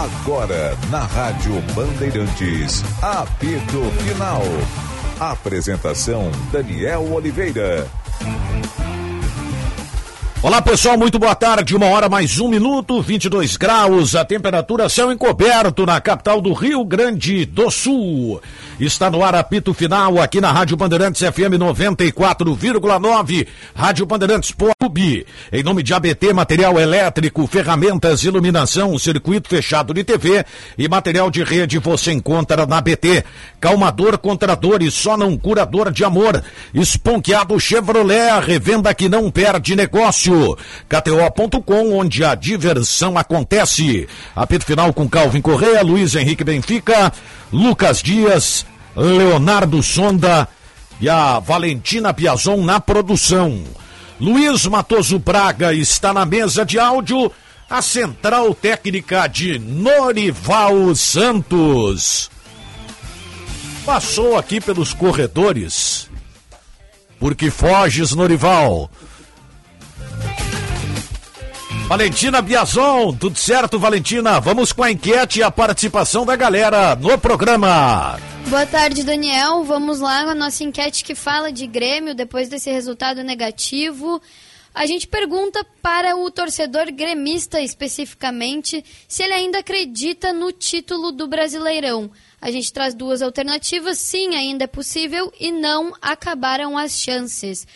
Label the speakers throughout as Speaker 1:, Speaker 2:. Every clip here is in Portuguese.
Speaker 1: Agora, na Rádio Bandeirantes, apito final. Apresentação: Daniel Oliveira.
Speaker 2: Olá pessoal, muito boa tarde. Uma hora mais um minuto, 22 graus, a temperatura céu encoberto na capital do Rio Grande do Sul. Está no ar apito final aqui na Rádio Bandeirantes FM 94,9, Rádio Bandeirantes Pub. Em nome de ABT, material elétrico, ferramentas, iluminação, circuito fechado de TV e material de rede você encontra na ABT. Calmador contra dores, só não curador de amor. Esponqueado Chevrolet, a revenda que não perde negócio. KTO.com, onde a diversão acontece. Apito final com Calvin Correia, Luiz Henrique Benfica, Lucas Dias, Leonardo Sonda e a Valentina Piazon na produção. Luiz Matoso Braga está na mesa de áudio, a central técnica de Norival Santos. Passou aqui pelos corredores. Porque foges, Norival. Valentina Biazon, tudo certo, Valentina? Vamos com a enquete e a participação da galera no programa.
Speaker 3: Boa tarde, Daniel. Vamos lá a nossa enquete que fala de Grêmio depois desse resultado negativo. A gente pergunta para o torcedor gremista especificamente se ele ainda acredita no título do Brasileirão. A gente traz duas alternativas: sim, ainda é possível, e não acabaram as chances.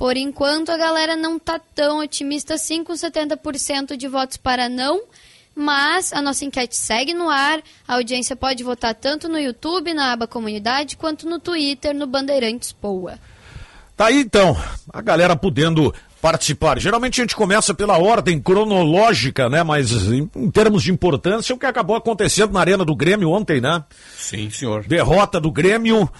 Speaker 3: Por enquanto, a galera não está tão otimista assim, com 70% de votos para não. Mas a nossa enquete segue no ar. A audiência pode votar tanto no YouTube, na aba Comunidade, quanto no Twitter, no Bandeirantes Poa.
Speaker 2: Tá aí então, a galera podendo participar. Geralmente a gente começa pela ordem cronológica, né? Mas em, em, termos de importância, o que acabou acontecendo na Arena do Grêmio ontem, né?
Speaker 4: Sim, senhor.
Speaker 2: Derrota do Grêmio.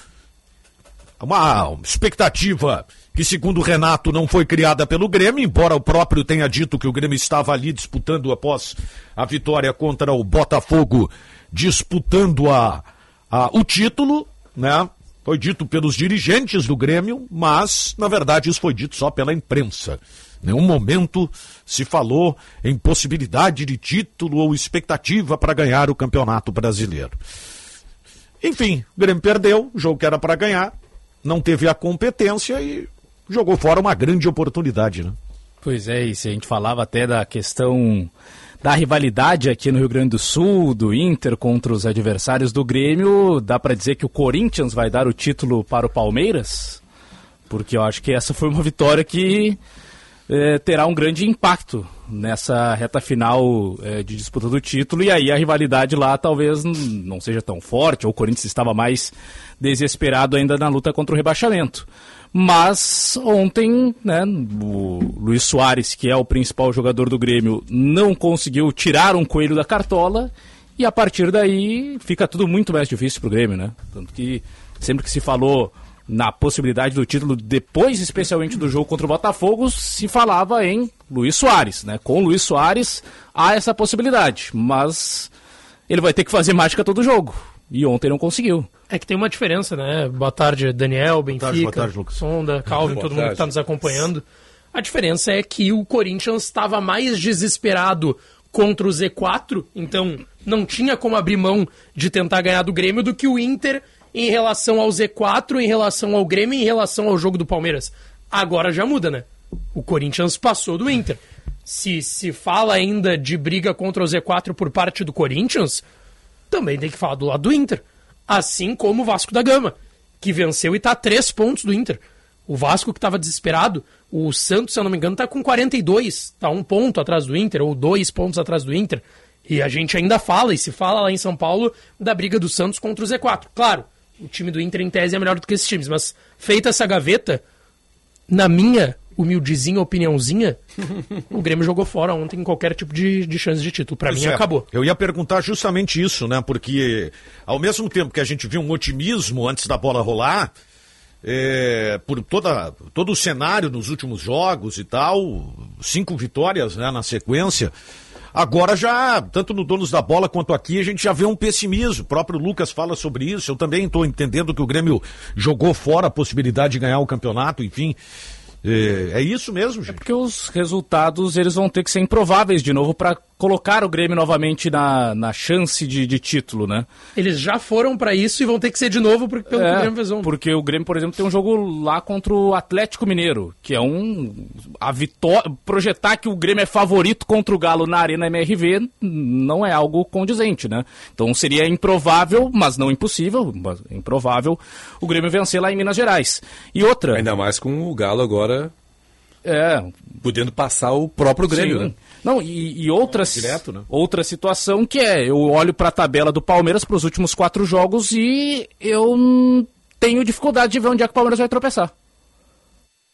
Speaker 2: Uma expectativa que segundo o Renato não foi criada pelo Grêmio, embora o próprio tenha dito que o Grêmio estava ali disputando após a vitória contra o Botafogo, disputando a, a o título, né? Foi dito pelos dirigentes do Grêmio, mas na verdade isso foi dito só pela imprensa. Nenhum momento se falou em possibilidade de título ou expectativa para ganhar o Campeonato Brasileiro. Enfim, o Grêmio perdeu, o jogo que era para ganhar, não teve a competência e jogou fora uma grande oportunidade, né?
Speaker 5: Pois é, e se a gente falava até da questão da rivalidade aqui no Rio Grande do Sul, do Inter contra os adversários do Grêmio, dá para dizer que o Corinthians vai dar o título para o Palmeiras? Porque eu acho que essa foi uma vitória que é, terá um grande impacto nessa reta final é, de disputa do título, e aí a rivalidade lá talvez não seja tão forte, ou o Corinthians estava mais desesperado ainda na luta contra o rebaixamento. Mas ontem, né, o Luiz Soares, que é o principal jogador do Grêmio, não conseguiu tirar um coelho da cartola e a partir daí fica tudo muito mais difícil para o Grêmio, né? Tanto que sempre que se falou na possibilidade do título, depois especialmente do jogo contra o Botafogo, se falava em Luiz Soares, né? Com Luiz Soares há essa possibilidade, mas ele vai ter que fazer mágica todo jogo. E ontem não conseguiu.
Speaker 6: É que tem uma diferença, né? Boa tarde, Daniel, Benfica, boa tarde, boa tarde, Lucas. Sonda, Calvin, todo mundo que está nos acompanhando. A diferença é que o Corinthians estava mais desesperado contra o Z4, então não tinha como abrir mão de tentar ganhar do Grêmio do que o Inter em relação ao Z4, em relação ao Grêmio, em relação ao jogo do Palmeiras. Agora já muda, né? O Corinthians passou do Inter. Se se fala ainda de briga contra o Z4 por parte do Corinthians, também tem que falar do lado do Inter. Assim como o Vasco da Gama, que venceu e está a três pontos do Inter. O Vasco que estava desesperado, o Santos, se eu não me engano, está com 42, está um ponto atrás do Inter, ou dois pontos atrás do Inter. E a gente ainda fala, e se fala lá em São Paulo, da briga do Santos contra o Z4. Claro, o time do Inter em tese é melhor do que esses times, mas feita essa gaveta, na minha humildezinha opiniãozinha, o Grêmio jogou fora ontem em qualquer tipo de, de chance de título. Para mim, é. acabou.
Speaker 2: Eu ia perguntar justamente isso, né? Porque ao mesmo tempo que a gente viu um otimismo antes da bola rolar, é, por toda, todo o cenário nos últimos jogos e tal, cinco vitórias né, na sequência. Agora já, tanto no Donos da Bola quanto aqui, a gente já vê um pessimismo. O próprio Lucas fala sobre isso. Eu também estou entendendo que o Grêmio jogou fora a possibilidade de ganhar o campeonato, enfim. É, é isso mesmo, gente. É
Speaker 5: porque os resultados eles vão ter que ser improváveis de novo para colocar o Grêmio novamente na, na chance de, de título, né?
Speaker 6: Eles já foram para isso e vão ter que ser de novo porque, pelo é,
Speaker 5: que o Grêmio fez um. Porque o Grêmio, por exemplo, tem um jogo lá contra o Atlético Mineiro, que é um. A vitória. Projetar que o Grêmio é favorito contra o Galo na Arena MRV não é algo condizente, né? Então seria improvável, mas não impossível, mas improvável, o Grêmio vencer lá em Minas Gerais. E outra.
Speaker 4: Ainda mais com o Galo agora.
Speaker 5: É.
Speaker 4: Podendo passar o próprio Grêmio, Sim. né?
Speaker 5: Não, e, e outras, Direto, né? outra situação que é, eu olho para a tabela do Palmeiras para os últimos quatro jogos e eu tenho dificuldade de ver onde é que o Palmeiras vai tropeçar.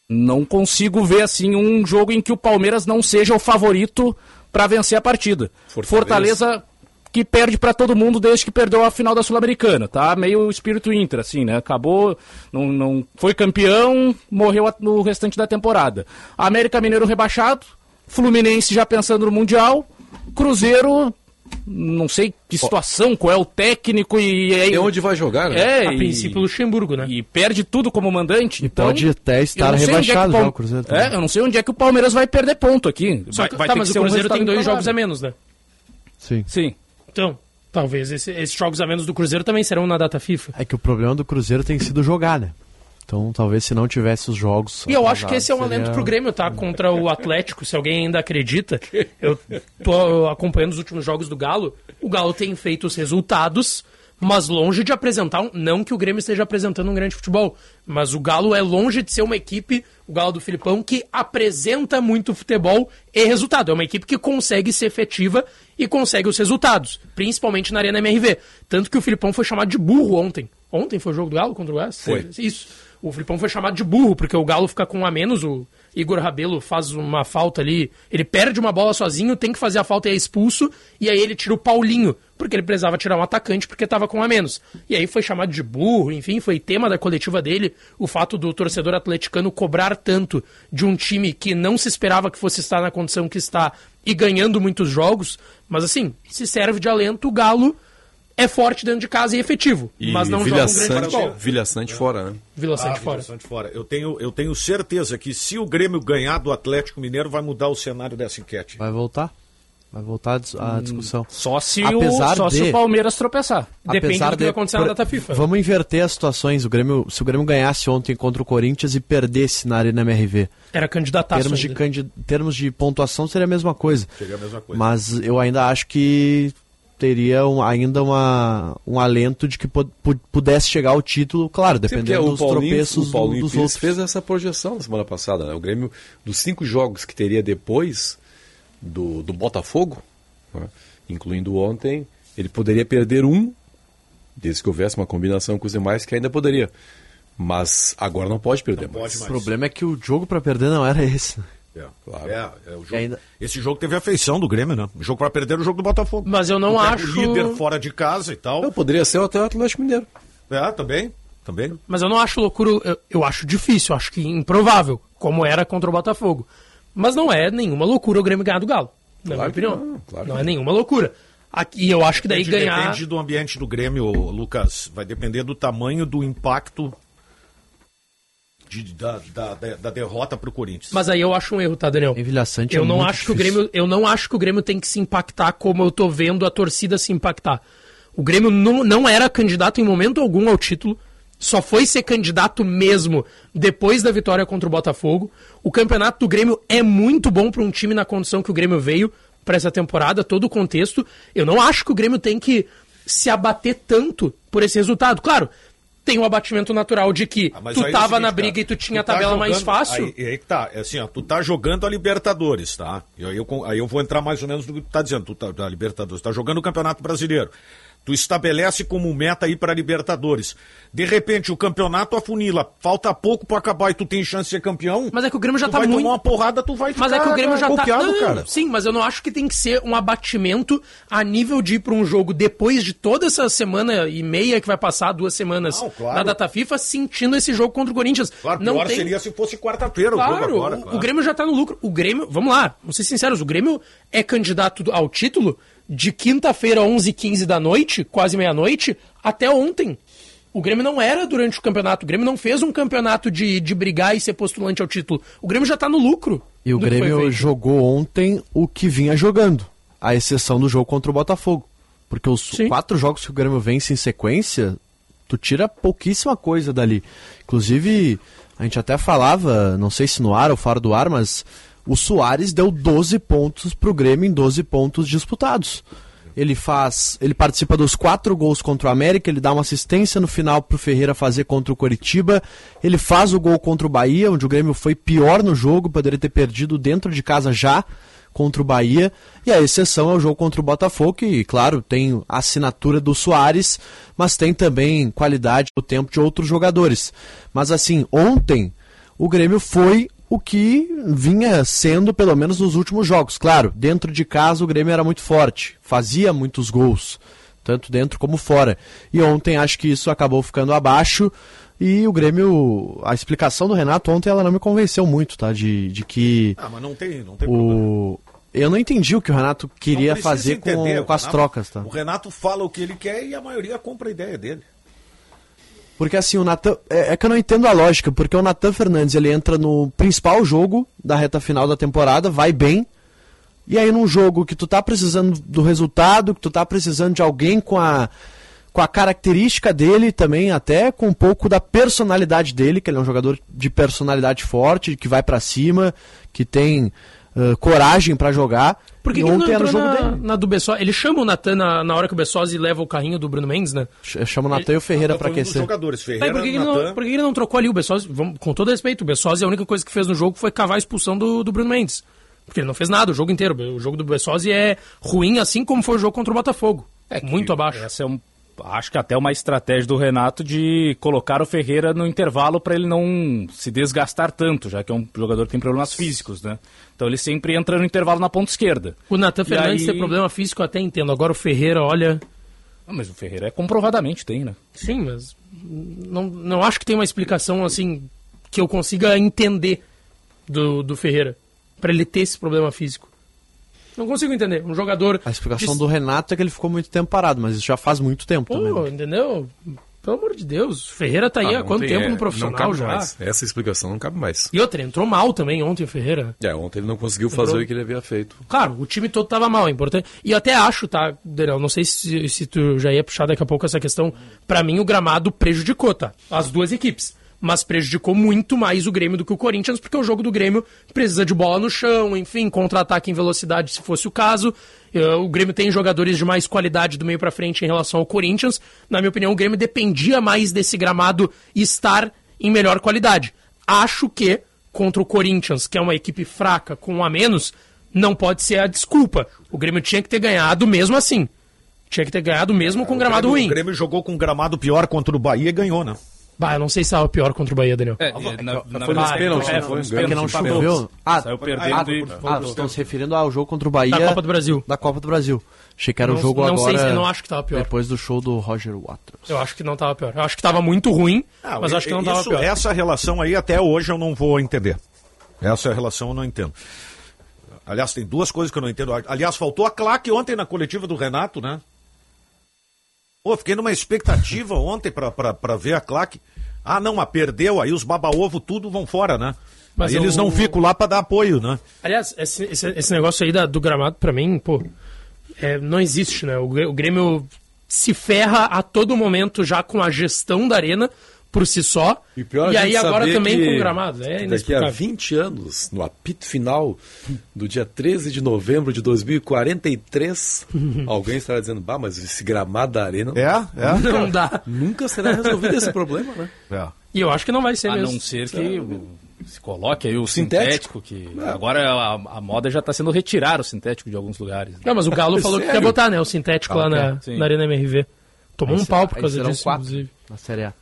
Speaker 5: Não consigo ver assim um jogo em que o Palmeiras não seja o favorito para vencer a partida. Fortaleza, Fortaleza que perde para todo mundo desde que perdeu a final da Sul-Americana, tá? Meio espírito Inter, assim, né? Acabou, não, não foi campeão, morreu no restante da temporada. América Mineiro rebaixado, Fluminense já pensando no Mundial, Cruzeiro não sei que situação, qual é o técnico e...
Speaker 4: É, e onde vai jogar, né?
Speaker 6: É, a e, princípio Luxemburgo, né?
Speaker 5: E perde tudo como mandante. E então,
Speaker 7: pode até estar é rebaixado
Speaker 5: é
Speaker 7: já o Cruzeiro.
Speaker 5: É, eu não sei onde é que o Palmeiras vai perder ponto aqui.
Speaker 6: Vai, vai tá, mas o Cruzeiro um tem dois jogos a menos, né?
Speaker 7: Sim.
Speaker 5: Sim.
Speaker 6: Então, talvez esse, esses jogos a menos do Cruzeiro também serão na data FIFA.
Speaker 7: É que o problema do Cruzeiro tem sido jogar, né? Então, talvez se não tivesse os jogos.
Speaker 6: E eu acho que esse é um seria... alento pro Grêmio, tá? Contra o Atlético, se alguém ainda acredita. Eu tô acompanhando os últimos jogos do Galo. O Galo tem feito os resultados, mas longe de apresentar. Um... Não que o Grêmio esteja apresentando um grande futebol, mas o Galo é longe de ser uma equipe, o Galo do Filipão, que apresenta muito futebol e resultado. É uma equipe que consegue ser efetiva e consegue os resultados, principalmente na Arena MRV. Tanto que o Filipão foi chamado de burro ontem. Ontem foi o jogo do Galo contra o West?
Speaker 4: Foi.
Speaker 6: Isso o Filipão foi chamado de burro, porque o Galo fica com um a menos, o Igor Rabelo faz uma falta ali, ele perde uma bola sozinho, tem que fazer a falta e é expulso, e aí ele tira o Paulinho, porque ele precisava tirar um atacante porque estava com a menos. E aí foi chamado de burro, enfim, foi tema da coletiva dele, o fato do torcedor atleticano cobrar tanto de um time que não se esperava que fosse estar na condição que está e ganhando muitos jogos, mas assim, se serve de alento, o Galo é forte dentro de casa e efetivo, e mas não joga um grande futebol.
Speaker 4: Vilha Sante fora, né?
Speaker 6: Vila Sante ah, fora.
Speaker 2: Vila Sante fora. Eu tenho, eu tenho certeza que se o Grêmio ganhar do Atlético Mineiro, vai mudar o cenário dessa enquete.
Speaker 7: Vai voltar. Vai voltar a hum, discussão. Hum,
Speaker 5: só se, apesar o, só de, se o Palmeiras tropeçar.
Speaker 6: Depende do que vai acontecer na data FIFA.
Speaker 7: Vamos inverter as situações. O Grêmio, se o Grêmio ganhasse ontem contra o Corinthians e perdesse na Arena MRV.
Speaker 6: Era candidataço
Speaker 7: termos de, candid, termos de pontuação seria a mesma coisa.
Speaker 2: Seria a mesma coisa.
Speaker 7: Mas eu ainda acho que teria um, ainda uma, um alento de que pudesse chegar ao título, claro, dependendo Sim, dos Paulinho, tropeços
Speaker 4: o Paulinho
Speaker 7: dos outros.
Speaker 4: fez essa projeção na semana passada, né? O Grêmio, dos cinco jogos que teria depois do, do Botafogo, né? incluindo ontem, ele poderia perder um, desde que houvesse uma combinação com os demais, que ainda poderia. Mas agora não pode perder não mais. Pode mais.
Speaker 7: O problema é que o jogo para perder não era esse.
Speaker 2: É, claro. É, é jogo, ainda... Esse jogo teve a feição do Grêmio, né? O jogo para perder o jogo do Botafogo.
Speaker 6: Mas eu não acho.
Speaker 2: líder fora de casa e tal.
Speaker 4: Eu poderia ser até o Atlético Mineiro.
Speaker 2: É, também. Também.
Speaker 6: Mas eu não acho loucura, eu, eu acho difícil, acho que improvável, como era contra o Botafogo. Mas não é nenhuma loucura o Grêmio ganhar do Galo. Na claro minha opinião. Não, claro não é nenhuma loucura. Aqui eu acho que daí
Speaker 2: depende,
Speaker 6: ganhar.
Speaker 2: Depende do ambiente do Grêmio, Lucas. Vai depender do tamanho do impacto de, da, da, da, derrota para o Corinthians.
Speaker 6: Mas aí eu acho um erro, tá, Daniel? eu é não acho que o Grêmio, eu não acho que o Grêmio tem que se impactar como eu tô vendo a torcida se impactar. O Grêmio não, não era candidato em momento algum ao título. Só foi ser candidato mesmo depois da vitória contra o Botafogo. O campeonato do Grêmio é muito bom para um time na condição que o Grêmio veio para essa temporada, todo o contexto. Eu não acho que o Grêmio tem que se abater tanto por esse resultado. Claro, tem o um abatimento natural de que ah, tu é tava é seguinte, na briga cara, e tu tinha tu a tabela tá jogando, mais fácil.
Speaker 2: Aí, aí que tá, é assim, ó, tu tá jogando a Libertadores, tá? E aí eu, aí eu vou entrar mais ou menos no que tu tá dizendo, tu tá, da Libertadores, tá jogando o Campeonato Brasileiro. Tu estabelece como meta ir para Libertadores. De repente, o campeonato afunila, falta pouco para acabar e tu tem chance de ser campeão.
Speaker 6: Mas é que o Grêmio já
Speaker 2: tu
Speaker 6: tá
Speaker 2: vai
Speaker 6: muito.
Speaker 2: tomar uma porrada, tu vai
Speaker 6: ficar
Speaker 2: Mas
Speaker 6: é que o Grêmio já tá
Speaker 2: não, cara.
Speaker 6: Sim, mas eu não acho que tem que ser um abatimento a nível de ir para um jogo depois de toda essa semana e meia que vai passar, duas semanas não, claro. na data FIFA, sentindo esse jogo contra o Corinthians.
Speaker 2: Claro,
Speaker 6: não
Speaker 2: pior tem... seria se fosse quarta-feira
Speaker 6: claro,
Speaker 2: o jogo agora.
Speaker 6: Claro. O Grêmio já tá no lucro. O Grêmio, vamos lá, vamos ser sinceros, o Grêmio é candidato ao título de quinta-feira, 11h15 da noite, quase meia-noite, até ontem. O Grêmio não era durante o campeonato. O Grêmio não fez um campeonato de, de brigar e ser postulante ao título. O Grêmio já está no lucro.
Speaker 7: E o Grêmio jogou ontem o que vinha jogando. à exceção do jogo contra o Botafogo. Porque os Sim. quatro jogos que o Grêmio vence em sequência, tu tira pouquíssima coisa dali. Inclusive, a gente até falava, não sei se no ar ou fora do ar, mas o Soares deu 12 pontos pro Grêmio em 12 pontos disputados. Ele faz, ele participa dos quatro gols contra o América, ele dá uma assistência no final pro Ferreira fazer contra o Coritiba, ele faz o gol contra o Bahia, onde o Grêmio foi pior no jogo, poderia ter perdido dentro de casa já contra o Bahia, e a exceção é o jogo contra o Botafogo, que, claro, tem a assinatura do Soares, mas tem também qualidade no tempo de outros jogadores. Mas assim, ontem o Grêmio foi o que vinha sendo pelo menos nos últimos jogos. Claro, dentro de casa o Grêmio era muito forte, fazia muitos gols, tanto dentro como fora. E ontem acho que isso acabou ficando abaixo. E o Grêmio, a explicação do Renato ontem ela não me convenceu muito, tá? De, de que.
Speaker 2: Ah, mas não tem, não tem
Speaker 7: o... problema. Eu não entendi o que o Renato queria fazer entender, com, com as
Speaker 2: Renato,
Speaker 7: trocas, tá?
Speaker 2: O Renato fala o que ele quer e a maioria compra a ideia dele.
Speaker 7: Porque assim, o Natan. É, é, que eu não entendo a lógica, porque o Natan Fernandes ele entra no principal jogo da reta final da temporada, vai bem. E aí num jogo que tu tá precisando do resultado, que tu tá precisando de alguém com a, com a característica dele também, até com um pouco da personalidade dele, que ele é um jogador de personalidade forte, que vai para cima, que tem uh, coragem para jogar.
Speaker 6: Por que, que ele não entrou jogo na, na, do Bessosi? Ele chama o Natan na, na hora que o Bessosi leva o carrinho do Bruno Mendes, né?
Speaker 7: Chama o Natan e o Ferreira tá para aquecer.
Speaker 2: jogadores, Ferreira,
Speaker 6: tá, por, que ele não, por que ele não trocou ali o Bessosi? Vamos, com todo respeito, o Bessosi a única coisa que fez no jogo foi cavar a expulsão do, do Bruno Mendes. Porque ele não fez nada o jogo inteiro. O jogo do Bessosi é ruim, assim como foi o jogo contra o Botafogo. É muito abaixo.
Speaker 5: Essa é um, acho que até uma estratégia do Renato de colocar o Ferreira no intervalo para ele não se desgastar tanto, já que é um jogador que tem problemas físicos, né? Então ele sempre entra no intervalo na ponta esquerda.
Speaker 6: O Natan Fernandes aí... tem problema físico, até entendo. Agora o Ferreira, olha.
Speaker 5: Não, mas o Ferreira é comprovadamente tem, né?
Speaker 6: Sim, mas não, não acho que tem uma explicação assim que eu consiga entender do, do Ferreira para ele ter esse problema físico. Não consigo entender. Um jogador.
Speaker 7: A explicação de... do Renato é que ele ficou muito tempo parado, mas isso já faz muito tempo Pô, também. Né?
Speaker 6: Entendeu? Pelo amor de Deus, Ferreira tá aí ah, há quanto tempo é, no profissional já?
Speaker 4: Mais. Essa explicação não cabe mais.
Speaker 6: E outra, entrou mal também ontem o Ferreira.
Speaker 4: É, ontem ele não conseguiu entrou... fazer o que ele havia feito.
Speaker 6: Claro, o time todo tava mal, é importante. E eu até acho, tá, Daniel, não sei se, se tu já ia puxar daqui a pouco essa questão. para mim o gramado prejudicou, tá? As duas equipes mas prejudicou muito mais o Grêmio do que o Corinthians, porque o jogo do Grêmio precisa de bola no chão, enfim, contra-ataque em velocidade se fosse o caso. Eh, o Grêmio tem jogadores de mais qualidade do meio para frente em relação ao Corinthians. Na minha opinião, o Grêmio dependia mais desse gramado estar em melhor qualidade. Acho que contra o Corinthians, que é uma equipe fraca com um a menos, não pode ser a desculpa. O Grêmio tinha que ter ganhado mesmo assim. Tinha que ter ganhado mesmo com gramado
Speaker 2: Grêmio,
Speaker 6: ruim.
Speaker 2: O Grêmio jogou com gramado pior contra o Bahia e ganhou, né?
Speaker 6: Bah, eu não sei se estava pior contra o Bahia, Daniel. É,
Speaker 4: na, na, foi nos pênaltis,
Speaker 7: é, foi que não choveu. Ah, Saiu perdendo ah, e... Ah, estão se referindo ao jogo contra o Bahia...
Speaker 6: Da Copa do Brasil.
Speaker 7: Da Copa do Brasil. Achei que era o jogo
Speaker 6: não
Speaker 7: agora...
Speaker 6: Sei, eu não acho que estava pior.
Speaker 7: Depois do show do Roger Waters.
Speaker 6: Eu acho que não estava pior. Eu acho que estava muito ruim, ah, mas acho que não estava pior.
Speaker 2: Essa relação aí até hoje eu não vou entender. Essa relação eu não entendo. Aliás, tem duas coisas que eu não entendo. Aliás, faltou a claque ontem na coletiva do Renato, né? Pô, fiquei numa expectativa ontem para ver a claque. Ah, não, mas perdeu, aí os baba-ovo tudo vão fora, né? Mas aí eles não ficam lá para dar apoio, né?
Speaker 6: Aliás, esse, esse, esse negócio aí da, do gramado, para mim, pô, é, não existe, né? O, o Grêmio se ferra a todo momento já com a gestão da arena por si só. E, pior e aí agora também com o gramado. É
Speaker 4: daqui a 20 anos, no apito final do dia 13 de novembro de 2043, alguém estará dizendo, bah, mas esse gramado da arena
Speaker 2: é, é.
Speaker 6: não dá.
Speaker 4: Nunca será resolvido esse problema, né?
Speaker 6: É. E eu acho que não vai ser
Speaker 5: a
Speaker 6: mesmo.
Speaker 5: A não ser que se coloque aí o sintético, sintético que não. agora a, a, moda já está sendo retirar o sintético de alguns lugares. Né?
Speaker 6: Não, mas o Galo falou que quer botar, né, o sintético lá na, na Arena MRV. Tomou aí um pau por causa disso,
Speaker 7: quatro, inclusive. Na Série A.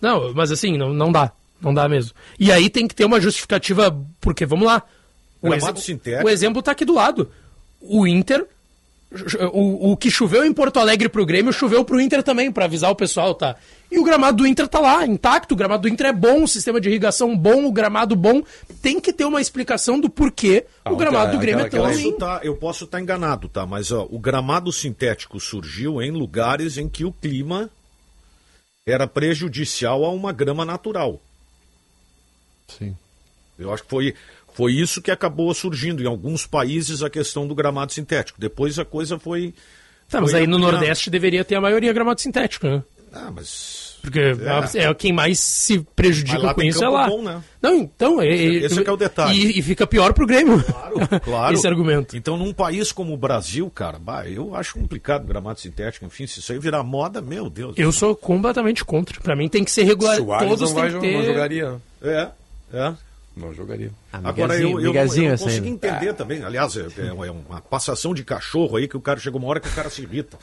Speaker 6: Não, mas assim, não, não dá. Não dá mesmo. E aí tem que ter uma justificativa, porque, vamos lá. O, exemplo, o exemplo tá aqui do lado. O Inter o, o que choveu em Porto Alegre pro Grêmio, choveu pro Inter também, para avisar o pessoal, tá? E o gramado do Inter tá lá, intacto, o gramado do Inter é bom, o sistema de irrigação bom, o gramado bom. Tem que ter uma explicação do porquê ah, o gramado do Grêmio aquela, é tão ruim.
Speaker 2: Tá, eu posso estar tá enganado, tá? Mas ó, o gramado sintético surgiu em lugares em que o clima era prejudicial a uma grama natural.
Speaker 7: Sim.
Speaker 2: Eu acho que foi, Foi isso que acabou surgindo em alguns países a questão do gramado sintético. Depois a coisa foi.
Speaker 6: Tá, mas aí no. Nordeste deveria ter a maioria gramado sintético, né?
Speaker 2: Ah, mas.
Speaker 6: Porque
Speaker 2: É.
Speaker 6: é, quem mais se prejudica com isso é lá.
Speaker 2: bom, né?
Speaker 6: Não, então. É,
Speaker 2: Esse é que é o detalhe.
Speaker 6: E, e fica pior pro Grêmio.
Speaker 2: Claro, claro.
Speaker 6: Esse argumento.
Speaker 2: Então, num país como o Brasil, cara, bah, eu acho complicado gramado sintético. Enfim, se isso aí virar moda, meu Deus.
Speaker 6: Eu sou completamente contra. Pra mim tem que ser regular.
Speaker 4: Soares
Speaker 6: Todos
Speaker 4: não, vai,
Speaker 6: ter.
Speaker 4: não jogaria.
Speaker 2: É, é.
Speaker 4: Não jogaria.
Speaker 2: Agora, eu, eu, não- eu consigo
Speaker 7: né?
Speaker 2: entender também. Aliás, é, é uma passação de cachorro aí que o cara chega uma hora que o cara se irrita.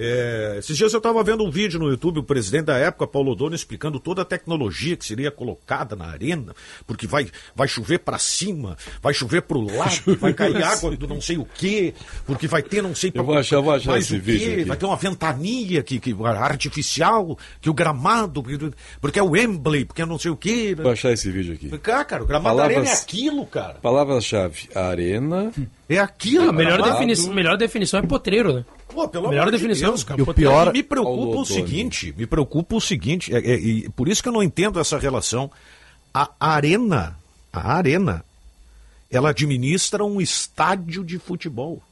Speaker 2: É, esses dias eu estava vendo um vídeo no YouTube, o presidente da época, Paulo Dono, explicando toda a tecnologia que seria colocada na arena, porque vai, vai chover para cima, vai chover para o lado, vai cair água do não sei o quê, porque vai ter não sei
Speaker 4: vou achar- eu vou achar
Speaker 2: mais
Speaker 4: esse
Speaker 2: o quê, vai ter uma ventania que, que, artificial, que o gramado, porque- é o Wembley, porque é não sei o quê.
Speaker 4: Vou achar esse vídeo aqui.
Speaker 2: Cara, cara, o gramado da
Speaker 4: Palavras-
Speaker 2: arena é aquilo, cara.
Speaker 4: Palavra-chave: arena.
Speaker 2: É aquilo,
Speaker 6: A melhor,
Speaker 2: gramado.
Speaker 6: defini melhor definição é potreiro, né?
Speaker 2: Pô, pelo
Speaker 6: melhor
Speaker 2: amor de
Speaker 6: definição,
Speaker 2: Deus, cara.
Speaker 7: E o pior-
Speaker 2: E me preocupa o seguinte, me preocupa o seguinte, é, é, e por isso que eu não entendo essa relação. A arena, a arena, ela administra um estádio de futebol.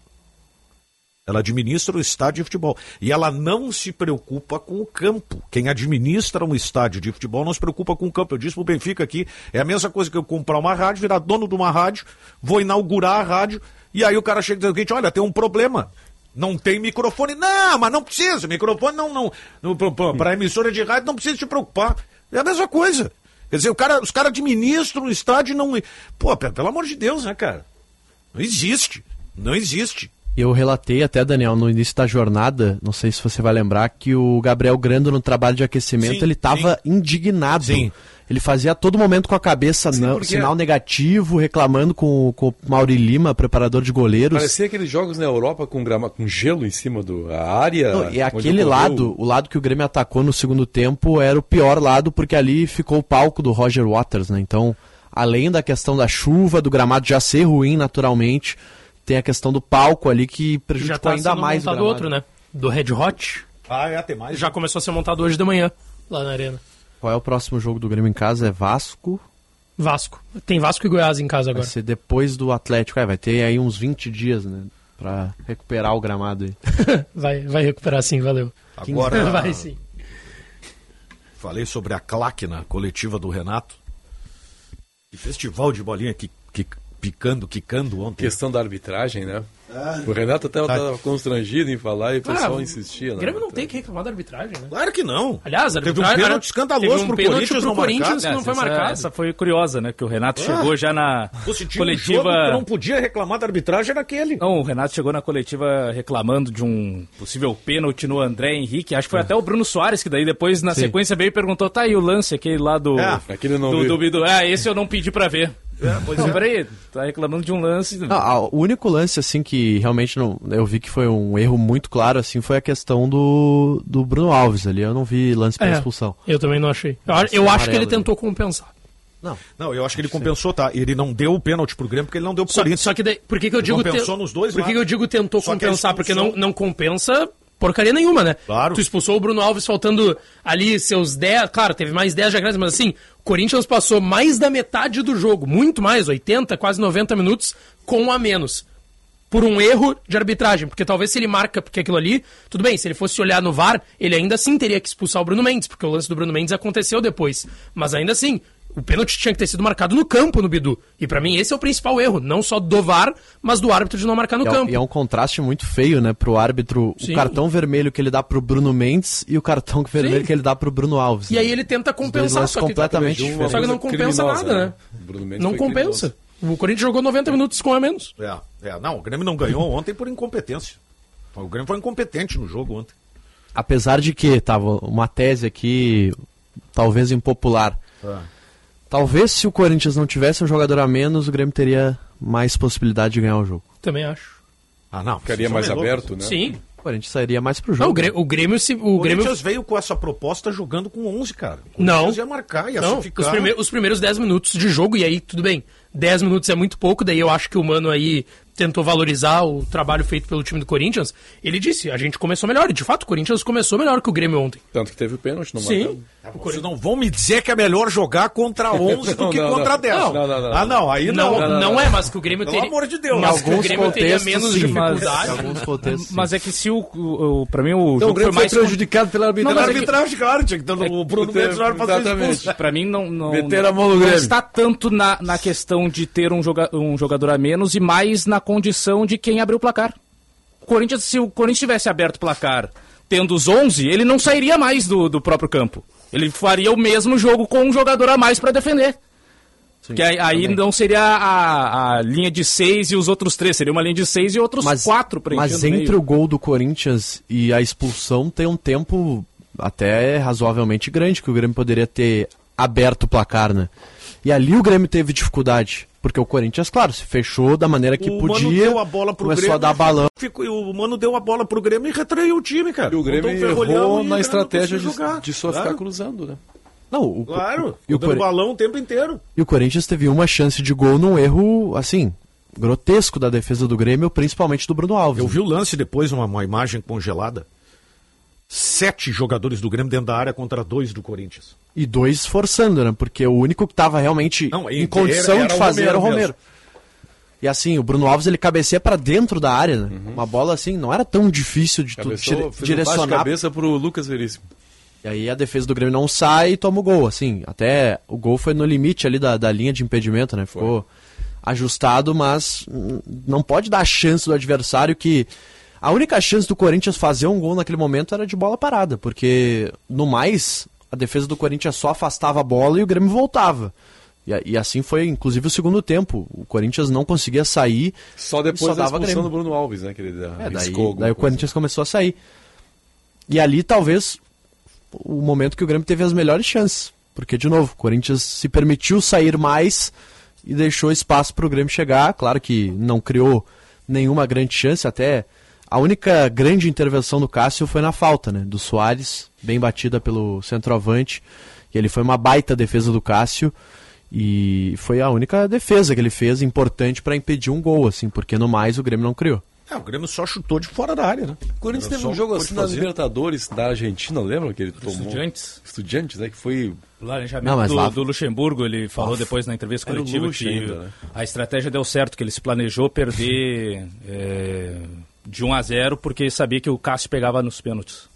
Speaker 2: Ela administra o estádio de futebol. E ela não se preocupa com o campo. Quem administra um estádio de futebol não se preocupa com o campo. Eu disse pro Benfica aqui, é a mesma coisa que eu comprar uma rádio, virar dono de uma rádio, vou inaugurar a rádio, e aí o cara chega e diz o seguinte, olha, tem um problema. Não tem microfone. Não, mas não precisa. Microfone não. não, não para emissora de rádio não precisa se preocupar. É a mesma coisa. Quer dizer, o cara, os caras administram o estádio e não. Pô, pe- pelo amor de Deus, né, cara? Não existe. Não existe.
Speaker 7: Eu relatei até, Daniel, no início da jornada, não sei se você vai lembrar, que o Gabriel Grando, no trabalho de aquecimento,
Speaker 2: Sim,
Speaker 7: ele estava indignado.
Speaker 2: Sim.
Speaker 7: Ele fazia a todo momento com a cabeça não,
Speaker 4: porque-
Speaker 7: sinal negativo, reclamando com, com o Mauri Lima, preparador de goleiros.
Speaker 4: Parecia aqueles jogos na Europa com, grama, com gelo em cima da área.
Speaker 7: Não, e aquele lado, o lado que o Grêmio atacou no segundo tempo, era o pior lado, porque ali ficou o palco do Roger Waters, né? Então, além da questão da chuva, do gramado já ser ruim naturalmente, tem a questão do palco ali que
Speaker 6: Já
Speaker 7: prejudicou
Speaker 6: tá
Speaker 7: ainda mais o gramado.
Speaker 6: outro, né? Do Red Hot.
Speaker 2: Ah, é, tem mais.
Speaker 6: Já começou a ser montado hoje de manhã, lá na arena.
Speaker 7: Qual é o próximo jogo do Grêmio em casa? É Vasco.
Speaker 6: Vasco. Tem Vasco e Goiás em casa
Speaker 7: Vai
Speaker 6: agora.
Speaker 7: ser depois do Atlético. É, vai ter aí uns 20 dias, né? Pra recuperar o gramado aí.
Speaker 6: vai, vai recuperar sim, valeu.
Speaker 2: Agora,
Speaker 6: vai sim.
Speaker 2: falei sobre a claque na coletiva do Renato. Que festival de bolinha que, que picando, quicando ontem.
Speaker 4: Questão da arbitragem, né? O Renato até estava constrangido em falar e o pessoal
Speaker 6: Ah,
Speaker 4: insistia.
Speaker 6: O
Speaker 4: né?
Speaker 6: Grêmio não tem que reclamar da arbitragem, né?
Speaker 2: Claro que não.
Speaker 6: Aliás, a
Speaker 2: teve um pênalti escandaloso
Speaker 6: teve um
Speaker 2: pro
Speaker 6: pênalti
Speaker 2: Corinthians
Speaker 6: pro
Speaker 2: não
Speaker 6: Corinthians que não foi
Speaker 5: essa,
Speaker 6: marcado.
Speaker 5: essa foi curiosa, né? Que o Renato
Speaker 2: Ah.
Speaker 5: chegou já na
Speaker 2: um
Speaker 5: coletiva.
Speaker 2: jogo que não podia reclamar da arbitragem era aquele.
Speaker 5: Não, o Renato chegou na coletiva reclamando de um possível pênalti no André Henrique. Acho que foi até o Bruno Soares que daí depois na
Speaker 7: Sim.
Speaker 5: sequência veio e perguntou: tá aí o lance, aquele lá do.
Speaker 2: É,
Speaker 4: aquele não
Speaker 5: do,
Speaker 4: viu.
Speaker 5: do, Bidu. Ah, esse eu não pedi pra ver.
Speaker 2: É, pois
Speaker 5: Não,
Speaker 2: é.
Speaker 5: peraí, tá reclamando de um lance.
Speaker 7: Não, a- o único lance, assim, que realmente não, eu vi que foi um erro muito claro, assim, foi a questão do, do Bruno Alves ali. Eu não vi lance para
Speaker 6: É.
Speaker 7: expulsão.
Speaker 6: Eu também não achei. Eu, eu acho que ele tentou compensar.
Speaker 2: Não, eu acho que ele compensou, tá? Ele não deu o pênalti pro Grêmio porque ele não deu pro
Speaker 6: Só,
Speaker 2: Corinthians.
Speaker 6: só que daí, por que, que eu digo
Speaker 2: compensou nos dois
Speaker 6: Por que, que eu digo tentou
Speaker 2: Só
Speaker 6: compensar? Porque não, não compensa porcaria nenhuma, né?
Speaker 2: Claro.
Speaker 6: Tu expulsou o Bruno Alves faltando ali seus 10, claro, teve mais 10 de acréscimo, mas assim, o Corinthians passou mais da metade do jogo, muito mais, 80, quase 90 minutos com um a menos. Por um erro de arbitragem, porque talvez se ele marca, porque aquilo ali, tudo bem, se ele fosse olhar no VAR, ele ainda assim teria que expulsar o Bruno Mendes, porque o lance do Bruno Mendes aconteceu depois. Mas ainda assim, o pênalti tinha que ter sido marcado no campo no Bidu. E pra mim esse é o principal erro, não só do VAR, mas do árbitro de não marcar no
Speaker 7: E é,
Speaker 6: campo.
Speaker 7: e é um contraste muito feio, né, pro árbitro.
Speaker 6: Sim.
Speaker 7: O cartão vermelho que ele dá pro Bruno Mendes e o cartão vermelho que ele dá pro Bruno Alves.
Speaker 6: E
Speaker 7: né?
Speaker 6: aí ele tenta compensar, só que,
Speaker 7: completamente
Speaker 4: Uma
Speaker 7: diferentes.
Speaker 6: só que não compensa nada, né?
Speaker 4: O Bruno Mendes
Speaker 6: Não compensa.
Speaker 4: criminoso.
Speaker 6: O Corinthians jogou 90 minutos com a menos.
Speaker 2: É, é, não, o Grêmio não ganhou ontem por incompetência. O Grêmio foi incompetente no jogo ontem.
Speaker 7: Apesar de que, tava uma tese aqui, talvez impopular. Talvez se o Corinthians não tivesse um jogador a menos, o Grêmio teria mais possibilidade de ganhar o jogo.
Speaker 6: Também acho.
Speaker 2: Ah, não.
Speaker 4: Ficaria mais aberto, né?
Speaker 6: Sim.
Speaker 7: O Corinthians sairia mais pro
Speaker 6: Não,
Speaker 7: jogo.
Speaker 6: o Grêmio, o Grêmio, se, o
Speaker 2: O
Speaker 6: Grêmio
Speaker 2: Corinthians veio com essa proposta jogando com 11, cara. O
Speaker 6: Não.
Speaker 2: Corinthians ia marcar, ia
Speaker 6: Não,
Speaker 2: ficar.
Speaker 6: os, prime- os primeiros 10 minutos de jogo, e aí tudo bem, 10 minutos é muito pouco, daí eu acho que o Mano aí tentou valorizar o trabalho feito pelo time do Corinthians, ele disse, a gente começou melhor, e de fato o Corinthians começou melhor que o Grêmio ontem.
Speaker 4: Tanto que teve o pênalti, não
Speaker 6: Sim.
Speaker 2: Vocês não vão me dizer que é melhor jogar contra 11 do
Speaker 4: Não,
Speaker 2: que
Speaker 4: não,
Speaker 2: contra
Speaker 4: não.
Speaker 2: 10.
Speaker 4: Não, não, não, não.
Speaker 2: Ah, não, aí não.
Speaker 6: Não, não, é, mas que o Grêmio
Speaker 2: Pelo
Speaker 6: teria...
Speaker 2: amor de Deus.
Speaker 6: Mas que o
Speaker 7: Alguns
Speaker 6: Grêmio teria
Speaker 7: contextos,
Speaker 6: menos
Speaker 7: sim.
Speaker 6: dificuldade.
Speaker 7: Em alguns contextos.
Speaker 5: Mas é que se o, o, o para mim o
Speaker 4: Então, o
Speaker 5: jogo foi
Speaker 4: Grêmio foi
Speaker 5: mais
Speaker 4: prejudicado pela
Speaker 2: Não,
Speaker 4: arbitragem.
Speaker 2: mas
Speaker 5: é que-
Speaker 2: arbitragem, claro, tinha que ter o Bruno Mendes na hora pra ser expulso.
Speaker 5: Para mim não não,
Speaker 4: Meteram a mão no
Speaker 5: não
Speaker 4: Grêmio.
Speaker 5: está tanto na, na questão de ter um, joga, um jogador a menos e mais na condição de quem abriu o placar. O Corinthians, se o Corinthians tivesse aberto o placar tendo os 11, ele não sairia mais do, do próprio campo. Ele faria o mesmo jogo com um jogador a mais para defender. que aí, aí não seria a, a linha de seis e os outros três, seria uma linha de seis e outros
Speaker 7: mas,
Speaker 5: quatro preenchendo
Speaker 7: Mas
Speaker 5: o meio.
Speaker 7: entre o gol do Corinthians e a expulsão tem um tempo até razoavelmente grande que o Grêmio poderia ter aberto o placar, né? E ali o Grêmio teve dificuldade, porque o Corinthians, claro, se fechou da maneira que
Speaker 2: o
Speaker 7: podia,
Speaker 2: Mano deu a bola pro
Speaker 7: começou
Speaker 2: Grêmio.
Speaker 7: a dar balão.
Speaker 2: ficou- o Mano deu a bola pro Grêmio e retraiu o time, cara.
Speaker 4: E o Grêmio
Speaker 2: ferrolhão
Speaker 4: errou
Speaker 2: e o
Speaker 4: na estratégia de,
Speaker 2: jogar.
Speaker 4: de só ficar
Speaker 2: Claro.
Speaker 4: cruzando, né?
Speaker 7: Não, o,
Speaker 2: Claro,
Speaker 7: e o,
Speaker 2: dando
Speaker 7: Cori-
Speaker 2: balão o tempo inteiro.
Speaker 7: e o Corinthians teve uma chance de gol num erro, assim, grotesco da defesa do Grêmio, principalmente do Bruno Alves.
Speaker 2: Eu vi o lance depois, uma, uma imagem congelada. Sete jogadores do Grêmio dentro da área contra dois do Corinthians.
Speaker 7: E dois forçando, né? Porque o único que estava realmente
Speaker 2: Não,
Speaker 7: em condição
Speaker 2: era
Speaker 7: de fazer era o
Speaker 2: Romero
Speaker 7: Romero. E assim, o Bruno Alves ele cabeceia pra dentro da área, né? Uma bola assim, não era tão difícil de tu
Speaker 4: Uhum. Cabeçou,
Speaker 7: dire-
Speaker 4: fez um
Speaker 7: direcionar.
Speaker 4: cabeça pro Lucas Veríssimo.
Speaker 7: E aí a defesa do Grêmio não sai e toma o gol, assim. Até o gol foi no limite ali da, da linha de impedimento, né? Ficou ajustado, mas hum, não pode dar a chance do adversário que. A única chance do Corinthians fazer um gol naquele momento era de bola parada, porque no mais, a defesa do Corinthians só afastava a bola e o Grêmio voltava. E, e assim foi, inclusive, o segundo tempo. O Corinthians não conseguia sair.
Speaker 4: Só depois da
Speaker 7: dava
Speaker 4: expulsão do Bruno Alves, né? Que ele
Speaker 7: É, daí, daí o. Corinthians começou a sair. E ali talvez o momento que o Grêmio teve as melhores chances. Porque, de novo, o Corinthians se permitiu sair mais e deixou espaço para o Grêmio chegar. Claro que não criou nenhuma grande chance, até a única grande intervenção do Cássio foi na falta, né? Do Soares, bem batida pelo centroavante. E ele foi uma baita defesa do Cássio. E foi a única defesa que ele fez importante para impedir um gol, assim, porque no mais o Grêmio não criou.
Speaker 2: É, o Grêmio só chutou de fora da área, né?
Speaker 4: O Corinthians teve um
Speaker 2: o
Speaker 4: jogo assim na
Speaker 2: fazer.
Speaker 4: Libertadores da Argentina, lembra que ele tomou?
Speaker 5: Estudiantes.
Speaker 4: Estudiantes, né? Que foi
Speaker 5: Planejamento
Speaker 7: Não, mas
Speaker 5: do,
Speaker 7: lá-
Speaker 5: do Luxemburgo, ele falou depois na entrevista
Speaker 4: o
Speaker 5: coletiva que
Speaker 4: ainda, né?
Speaker 5: a estratégia deu certo, que ele se planejou perder é, de 1 a 0 porque sabia que o Cássio pegava nos pênaltis.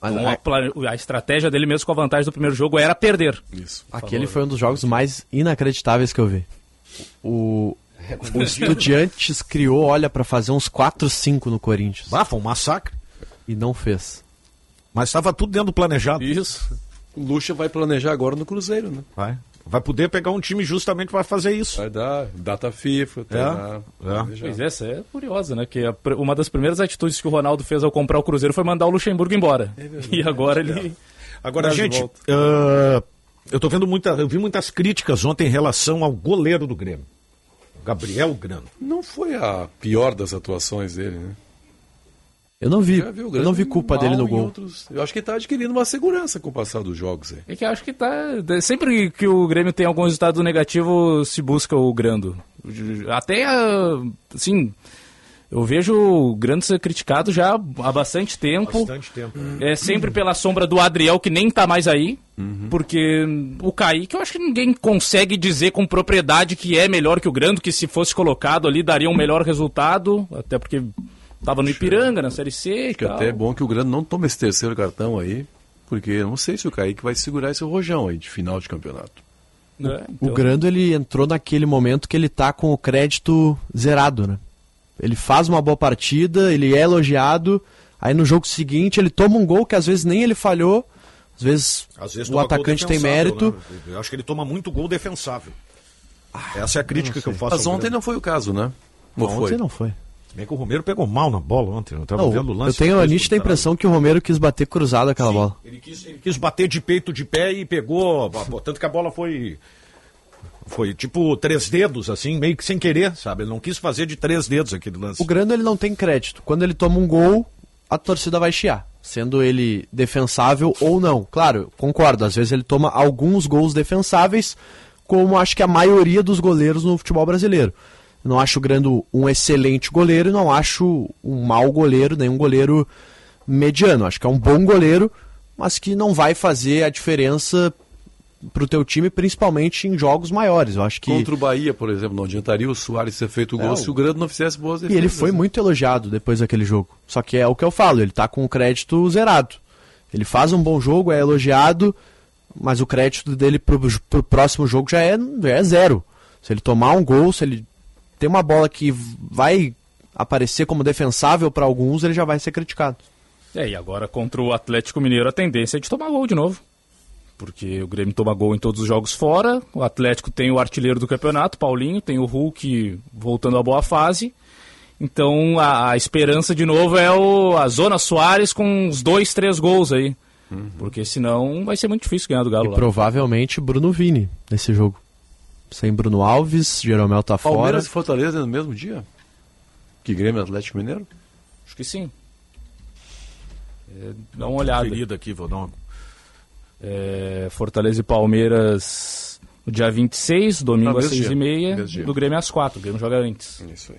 Speaker 7: Mas
Speaker 5: Então,
Speaker 7: a-
Speaker 5: a, plane- a estratégia dele mesmo com a vantagem do primeiro jogo era perder.
Speaker 4: isso.
Speaker 7: Aquele foi um dos jogos mais inacreditáveis que eu vi. O, o Estudiantes criou, olha, pra fazer uns 4, 5 no Corinthians.
Speaker 2: Ah, foi um massacre.
Speaker 7: E não fez.
Speaker 2: Mas estava tudo dentro do planejado.
Speaker 4: Isso. O Lucha vai planejar agora no Cruzeiro, né?
Speaker 2: Vai. Vai poder pegar um time justamente para fazer isso.
Speaker 4: Vai dar data FIFA, treinar,
Speaker 2: É,
Speaker 4: planejar.
Speaker 5: Pois é, essa é curiosa, né? Que a uma das primeiras atitudes que o Ronaldo fez ao comprar o Cruzeiro foi mandar o Luxemburgo embora. e agora ele.
Speaker 2: Agora,
Speaker 5: Mas
Speaker 2: gente, ah, eu tô vendo muita, eu vi muitas críticas ontem em relação ao goleiro do Grêmio, Gabriel Grano.
Speaker 4: Não foi a pior das atuações dele, né?
Speaker 7: Eu não vi. Eu não vi culpa dele no gol.
Speaker 4: outros- Eu acho que ele tá adquirindo uma segurança com o passar dos jogos aí.
Speaker 5: É que eu acho que tá. Sempre que o Grêmio tem algum resultado negativo, se busca o Grando. Até, assim, eu vejo o Grando ser criticado já há bastante tempo.
Speaker 2: Bastante tempo.
Speaker 5: É sempre pela sombra do Adriel, que nem tá mais aí. Porque o Kaique, eu acho que ninguém consegue dizer com propriedade que é melhor que o Grando, que se fosse colocado ali daria um melhor resultado. Até porque tava no Ipiranga, na Série C e
Speaker 4: Que
Speaker 5: tal.
Speaker 4: até é bom que o Grande não tome esse terceiro cartão aí, porque eu não sei se o Kaique vai segurar esse rojão aí de final de campeonato.
Speaker 7: O
Speaker 5: Então-
Speaker 7: Grando ele entrou naquele momento que ele tá com o crédito zerado, né? Ele faz uma boa partida, ele é elogiado, aí no jogo seguinte ele toma um gol que às vezes nem ele falhou, às vezes,
Speaker 2: Às vezes
Speaker 7: o atacante tem mérito.
Speaker 2: né? Eu acho que ele toma muito gol defensável. Essa é a crítica que eu faço.
Speaker 4: Mas ontem
Speaker 2: Grêmio.
Speaker 4: não foi o caso, né?
Speaker 7: Não,
Speaker 4: foi?
Speaker 7: ontem não foi.
Speaker 2: Bem que o Romero pegou mal na bola ontem. Eu tava
Speaker 7: Não,
Speaker 2: vendo o lance.
Speaker 7: eu tenho a nítida impressão que o Romero quis bater cruzado aquela bola.
Speaker 2: Ele quis, ele quis bater de peito de pé e pegou. Tanto que a bola foi. Foi tipo três dedos, assim, meio que sem querer, sabe? Ele não quis fazer de três dedos aquele lance.
Speaker 7: O Grando ele não tem crédito. Quando ele toma um gol, a torcida vai chiar, sendo ele defensável ou não. Claro, concordo, às vezes ele toma alguns gols defensáveis, como acho que a maioria dos goleiros no futebol brasileiro. Não acho o Grando um excelente goleiro e não acho um mau goleiro, nem um goleiro mediano. Acho que é um bom goleiro, mas que não vai fazer a diferença para o teu time, principalmente em jogos maiores. Eu acho que
Speaker 4: contra o Bahia, por exemplo, não adiantaria o Soares ter feito o gol é, se o Grando não fizesse boas defesas.
Speaker 7: E ele foi muito elogiado depois daquele jogo. Só que é o que eu falo, ele está com o crédito zerado. Ele faz um bom jogo, é elogiado, mas o crédito dele para o próximo jogo já é, já é zero. Se ele tomar um gol, se ele tem uma bola que vai aparecer como defensável para alguns, ele já vai ser criticado.
Speaker 5: É, e agora contra o Atlético Mineiro a tendência é de tomar gol de novo. Porque o Grêmio toma gol em todos os jogos fora, o Atlético tem o artilheiro do campeonato, Paulinho, tem o Hulk voltando à boa fase. Então a, a esperança de novo é o, a Zona Soares com uns dois, três gols aí. Uhum. Porque senão vai ser muito difícil ganhar do Galo. E
Speaker 7: lá. provavelmente Bruno Vini nesse jogo. Sem Bruno Alves, Jeromel tá Palmeiras fora.
Speaker 4: Palmeiras e Fortaleza no mesmo dia? Que Grêmio Atlético Mineiro?
Speaker 5: Acho que sim. É, dá uma olhada.
Speaker 2: Ferida aqui, vou dar uma...
Speaker 5: É, Fortaleza e Palmeiras no dia 26, domingo às 6h30, do Grêmio às 4. O Grêmio joga antes.
Speaker 4: Isso aí.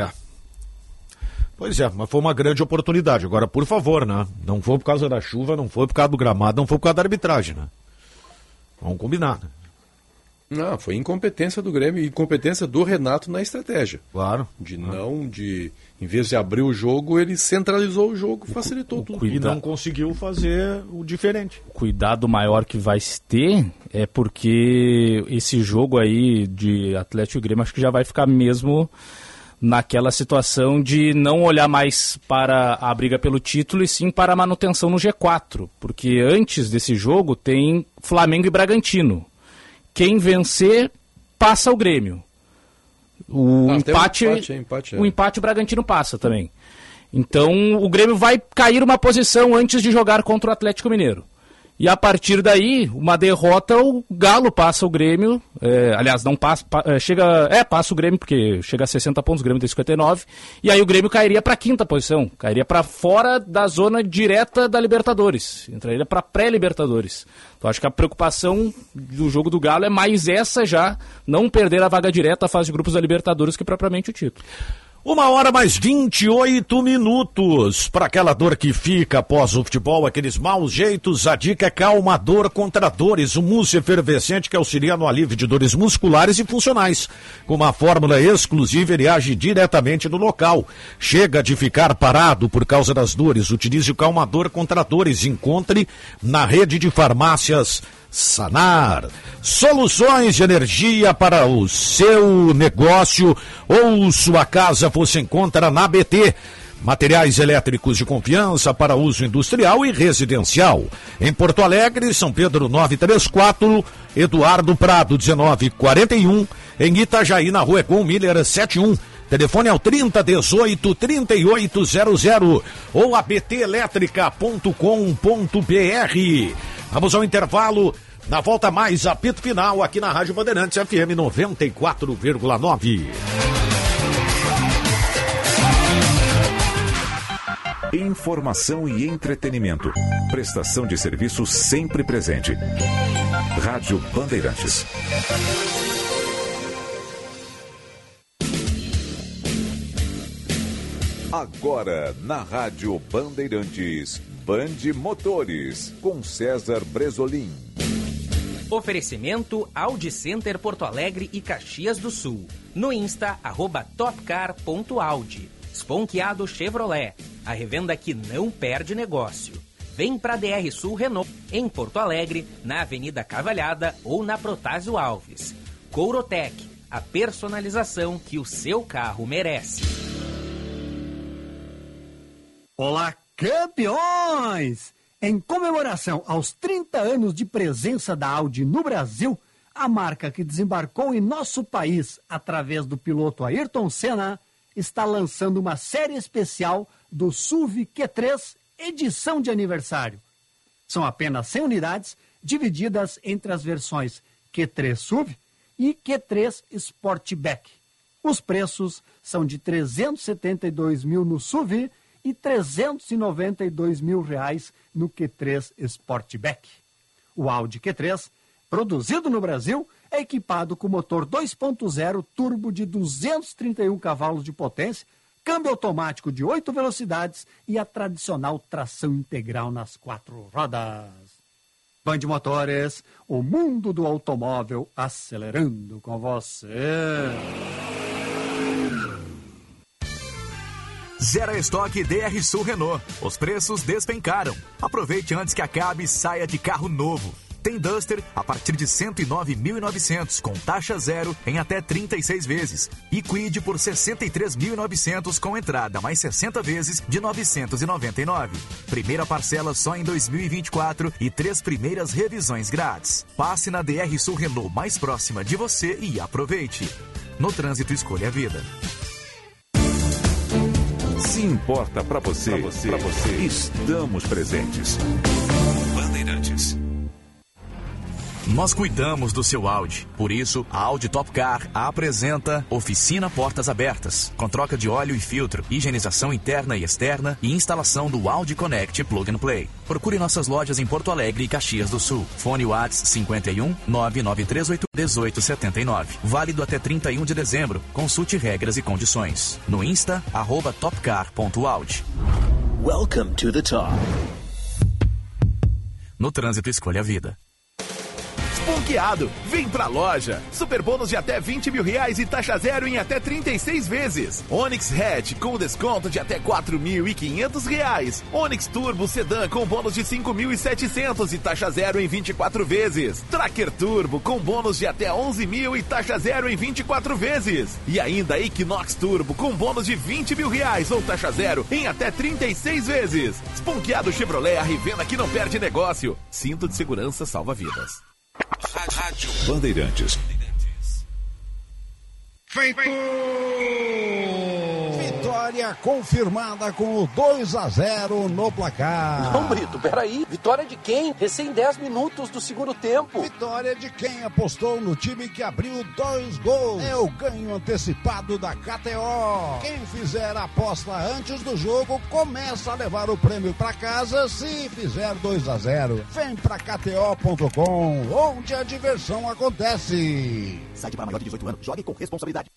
Speaker 2: É. Pois é, mas foi uma grande oportunidade. Agora, por favor, né? Não foi por causa da chuva, não foi por causa do gramado, não foi por causa da arbitragem, né? Vamos combinar, né?
Speaker 4: Não, foi incompetência do Grêmio e incompetência do Renato na estratégia.
Speaker 2: Claro.
Speaker 4: De não, de. Em vez de abrir o jogo, ele centralizou o jogo, facilitou o, tudo.
Speaker 2: Cuida... E não conseguiu fazer o diferente.
Speaker 5: O cuidado maior que vai ter é porque esse jogo aí de Atlético e Grêmio acho que já vai ficar mesmo naquela situação de não olhar mais para a briga pelo título e sim para a manutenção no G4. Porque antes desse jogo tem Flamengo e Bragantino. Quem vencer passa o Grêmio. O ah, empate, um empate, empate é. o empate o Bragantino passa também. Então o Grêmio vai cair uma posição antes de jogar contra o Atlético Mineiro. E a partir daí, uma derrota, o Galo passa o Grêmio. É, aliás, não passa. Pa, é, chega. É, passa o Grêmio, porque chega a 60 pontos, o Grêmio tem 59. E aí o Grêmio cairia para a quinta posição. Cairia para fora da zona direta da Libertadores. Entraria para pré-Libertadores. Então acho que a preocupação do jogo do Galo é mais essa já, não perder a vaga direta à fase de grupos da Libertadores que propriamente o título.
Speaker 2: Uma hora mais 28 minutos. Para aquela dor que fica após o futebol, aqueles maus jeitos, a dica é calmador contra dores, um mousse efervescente que auxilia no alívio de dores musculares e funcionais. Com uma fórmula exclusiva, ele age diretamente no local. Chega de ficar parado por causa das dores. Utilize o calmador contra dores. Encontre na rede de farmácias Sanar. Soluções de energia para o seu negócio ou sua casa você encontra na BT. Materiais elétricos de confiança para uso industrial e residencial. Em Porto Alegre, São Pedro 934, Eduardo Prado 1941, em Itajaí, na rua Econ Miller 71. Telefone é o 3018 3800 ou abtelétrica.com.br. Vamos ao intervalo. Na volta mais apito final aqui na Rádio Bandeirantes FM 94,9.
Speaker 1: Informação e entretenimento. Prestação de serviço sempre presente. Rádio Bandeirantes. Agora na Rádio Bandeirantes. Band Motores, com César Bresolim.
Speaker 8: Oferecimento Audi Center Porto Alegre e Caxias do Sul. No Insta, arroba topcar.audi. Sponkeado Chevrolet, a revenda que não perde negócio. Vem para DR Sul Renault, em Porto Alegre, na Avenida Cavalhada ou na Protásio Alves. Courotec, a personalização que o seu carro merece.
Speaker 9: Olá, Campeões! Em comemoração aos 30 anos de presença da Audi no Brasil, a marca que desembarcou em nosso país através do piloto Ayrton Senna está lançando uma série especial do SUV Q3 edição de aniversário. São apenas 100 unidades divididas entre as versões Q3 SUV e Q3 Sportback. Os preços são de 372 mil no SUV e 392 mil reais no Q3 Sportback. O Audi Q3, produzido no Brasil, é equipado com motor 2.0 turbo de 231 cavalos de potência, câmbio automático de 8 velocidades e a tradicional tração integral nas quatro rodas. Band Motores, o mundo do automóvel acelerando com você.
Speaker 10: Zero estoque DR Sul Renault. Os preços despencaram. Aproveite antes que acabe e saia de carro novo. Tem Duster a partir de 109.900 com taxa zero em até 36 vezes e Quid por 63.900 com entrada mais 60 vezes de 999. Primeira parcela só em 2024 e três primeiras revisões grátis. Passe na DR Sul Renault mais próxima de você e aproveite. No trânsito escolha a vida.
Speaker 1: Se importa para você, pra você, pra você, estamos presentes.
Speaker 10: Bandeirantes. Nós cuidamos do seu Audi. Por isso, a Audi Top Car apresenta Oficina Portas Abertas, com troca de óleo e filtro, higienização interna e externa e instalação do Audi Connect Plug and Play. Procure nossas lojas em Porto Alegre e Caxias do Sul. Fone Whats 51 99388 1879. Válido até 31 de dezembro. Consulte regras e condições. No Insta, arroba topcar.audi.
Speaker 11: Welcome to the top.
Speaker 10: No trânsito, escolha a vida.
Speaker 12: Ponqueado. Vem pra loja. Super bônus de até 20 mil reais e taxa zero em até 36 vezes. Onix Hatch com desconto de até 4.500 reais. Onix Turbo Sedan com bônus de 5.700 e taxa zero em 24 vezes. Tracker Turbo com bônus de até 11 mil e taxa zero em 24 vezes. E ainda Equinox Turbo com bônus de 20 mil reais ou taxa zero em até 36 vezes. Esponqueado Chevrolet, a revenda que não perde negócio. Cinto de segurança salva vidas.
Speaker 1: Rádio Bandeirantes.
Speaker 13: Feito! Vitória confirmada com o 2 a 0 no placar.
Speaker 14: Não, Brito, peraí. Vitória de quem? Recém 10 minutos do segundo tempo.
Speaker 13: Vitória de quem apostou no time que abriu dois gols. É o ganho antecipado da KTO. Quem fizer a aposta antes do jogo começa a levar o prêmio para casa se fizer 2 a 0. Vem pra KTO.com, onde a diversão acontece.
Speaker 15: Site para maior de 18 anos. Jogue com responsabilidade.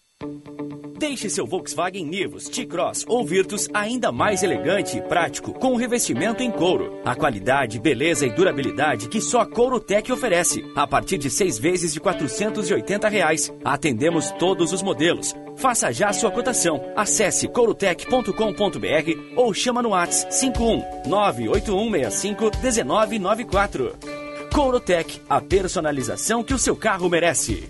Speaker 16: Deixe seu Volkswagen Nivus, T-Cross ou Virtus ainda mais elegante e prático com revestimento em couro. A qualidade, beleza e durabilidade que só a Courotec oferece. A partir de seis vezes de 480 reais. Atendemos todos os modelos. Faça já sua cotação. Acesse courotec.com.br ou chama no WhatsApp 51 98165 1994. Courotec, a personalização que o seu carro merece.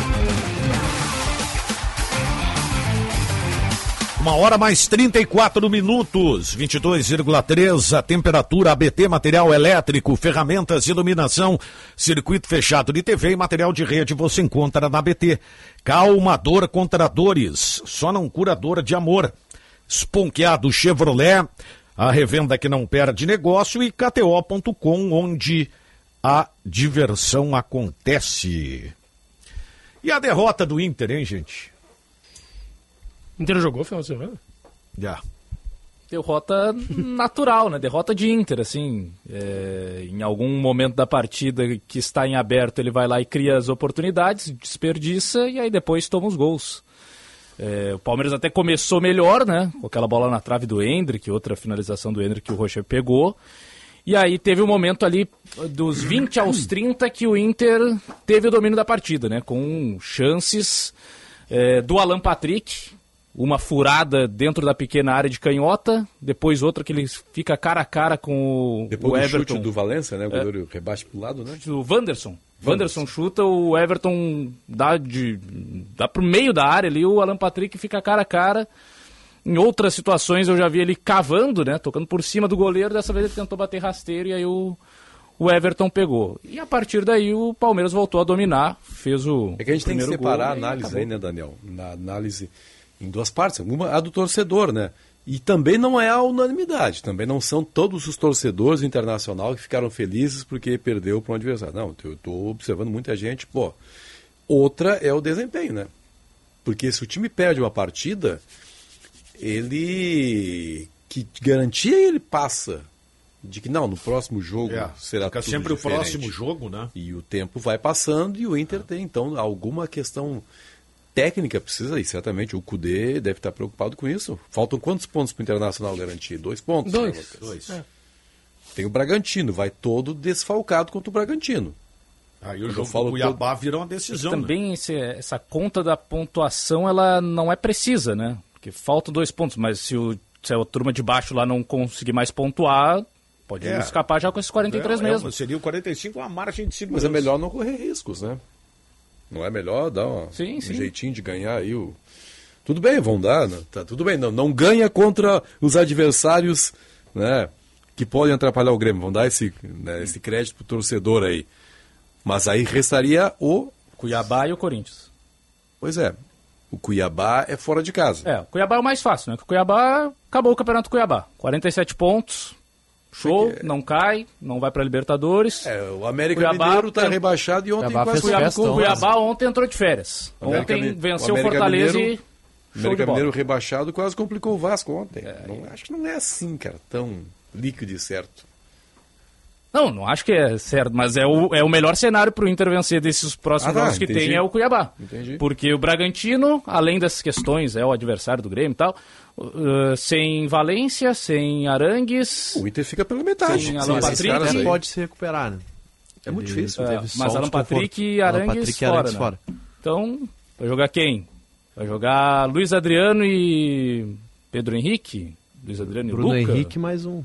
Speaker 2: Uma hora mais 34 minutos, 22,3 a temperatura, ABT, material elétrico, ferramentas, iluminação, circuito fechado de TV e material de rede você encontra na ABT. Calmador contra dores, só não curadora de amor. Esponqueado Chevrolet, a revenda que não perde negócio e KTO.com, onde a diversão acontece. E a derrota do Inter, hein, gente?
Speaker 6: Inter jogou final de semana?
Speaker 2: Já.
Speaker 5: Derrota natural, né? Derrota de Inter, assim. É, em algum momento da partida que está em aberto, ele vai lá e cria as oportunidades, desperdiça e aí depois toma os gols. É, o Palmeiras até começou melhor, né? Com aquela bola na trave do Hendrick, outra finalização do Hendrick que o Rocher pegou. E aí teve um momento ali dos 20 aos 30 que o Inter teve o domínio da partida, né? Com chances é, do Alan Patrick, uma furada dentro da pequena área de canhota, depois outra que ele fica cara a cara com o,
Speaker 4: Depois
Speaker 5: o
Speaker 4: do
Speaker 5: Everton.
Speaker 4: chute do Valência, né? O goleiro rebate pro lado, né?
Speaker 5: O Wanderson. Wanderson chuta, o Everton dá, de, dá pro meio da área ali, o Alan Patrick fica cara a cara. Em outras situações eu já vi ele cavando, né? Tocando por cima do goleiro, dessa vez ele tentou bater rasteiro e aí o, o Everton pegou. E a partir daí o Palmeiras voltou a dominar, fez o.
Speaker 4: É que a gente tem que separar a
Speaker 5: gol, e
Speaker 4: análise aí, né, Daniel? Na análise em duas partes. Uma a do torcedor, né? E também não é a unanimidade. Também não são todos os torcedores do internacional que ficaram felizes porque perdeu para um adversário. Não, eu estou observando muita gente. Pô, outra é o desempenho, né? Porque se o time perde uma partida, ele. Que garantia ele passa de que não, no próximo jogo
Speaker 2: É,
Speaker 4: será
Speaker 2: fica sempre o
Speaker 4: diferente.
Speaker 2: próximo jogo, né?
Speaker 4: E o tempo vai passando e o Inter tem, então, alguma questão técnica precisa ir. Certamente o Cudê deve estar preocupado com isso. Faltam quantos pontos para o Internacional garantir? Dois pontos?
Speaker 6: Dois.
Speaker 4: né?
Speaker 2: Dois.
Speaker 6: É.
Speaker 4: Tem o Bragantino, vai todo desfalcado contra o Bragantino.
Speaker 2: Aí o
Speaker 4: eu
Speaker 2: jogo
Speaker 4: falo
Speaker 2: do Cuiabá vira uma decisão. né?
Speaker 5: Também esse- essa conta da pontuação ela não é precisa, né? Porque faltam dois pontos, mas se, o, se a turma de baixo lá não conseguir mais pontuar, pode
Speaker 2: É.
Speaker 5: escapar já com esses 43
Speaker 2: É,
Speaker 5: mesmo.
Speaker 2: é, seria o 45 uma margem de
Speaker 4: Mas
Speaker 2: segurança.
Speaker 4: é melhor não correr riscos, né? Não é melhor dar uma-
Speaker 5: Sim,
Speaker 4: um
Speaker 5: sim.
Speaker 4: jeitinho de ganhar aí o. Tudo bem, vão dar, né? tá tudo bem. Não, não ganha contra os adversários, né? Que podem atrapalhar o Grêmio. Vão dar esse, né, esse crédito pro torcedor aí. Mas aí restaria o.
Speaker 5: Cuiabá e o Corinthians.
Speaker 4: Pois é. O Cuiabá é fora de casa.
Speaker 5: É, o Cuiabá é o mais fácil, né? Porque o Cuiabá acabou o Campeonato Cuiabá. 47 pontos, show, não cai, não vai pra Libertadores.
Speaker 4: É, o América
Speaker 5: Cuiabá
Speaker 4: Mineiro tá
Speaker 5: tem-
Speaker 4: rebaixado e ontem
Speaker 7: Cuiabá
Speaker 4: quase
Speaker 5: Cuiabá, o
Speaker 7: ontem.
Speaker 5: Cuiabá ontem entrou de férias.
Speaker 4: O América
Speaker 5: Ontem
Speaker 4: Mi-
Speaker 5: venceu
Speaker 4: o
Speaker 5: o
Speaker 4: América
Speaker 5: Fortaleza
Speaker 4: Mineiro-
Speaker 5: e. Show de
Speaker 4: América
Speaker 5: bola.
Speaker 4: Mineiro rebaixado quase complicou o Vasco ontem. Não- acho que não é assim, cara, tão líquido e certo.
Speaker 5: Não, não acho que é certo, mas é o, é o melhor cenário pro Inter vencer desses próximos
Speaker 4: Ah, tá,
Speaker 5: jogos que
Speaker 4: entendi.
Speaker 5: tem é o Cuiabá.
Speaker 4: Entendi.
Speaker 5: Porque o Bragantino, além dessas questões, é o adversário do Grêmio e tal, uh, sem Valência, sem Arangues.
Speaker 4: O Inter fica pela metade.
Speaker 5: Sem Alan Patrick.
Speaker 7: pode se recuperar, né?
Speaker 4: É muito
Speaker 7: Ele
Speaker 4: difícil.
Speaker 5: É, mas Alan. Patrick e
Speaker 7: Alan
Speaker 5: Arangues,
Speaker 7: Patrick e
Speaker 5: fora,
Speaker 7: Arangues
Speaker 5: né?
Speaker 7: fora.
Speaker 5: Então, vai jogar quem? Vai jogar Luiz Adriano e Pedro Henrique? Luiz Adriano e
Speaker 7: Bruno
Speaker 5: Luca?
Speaker 7: Henrique mais um.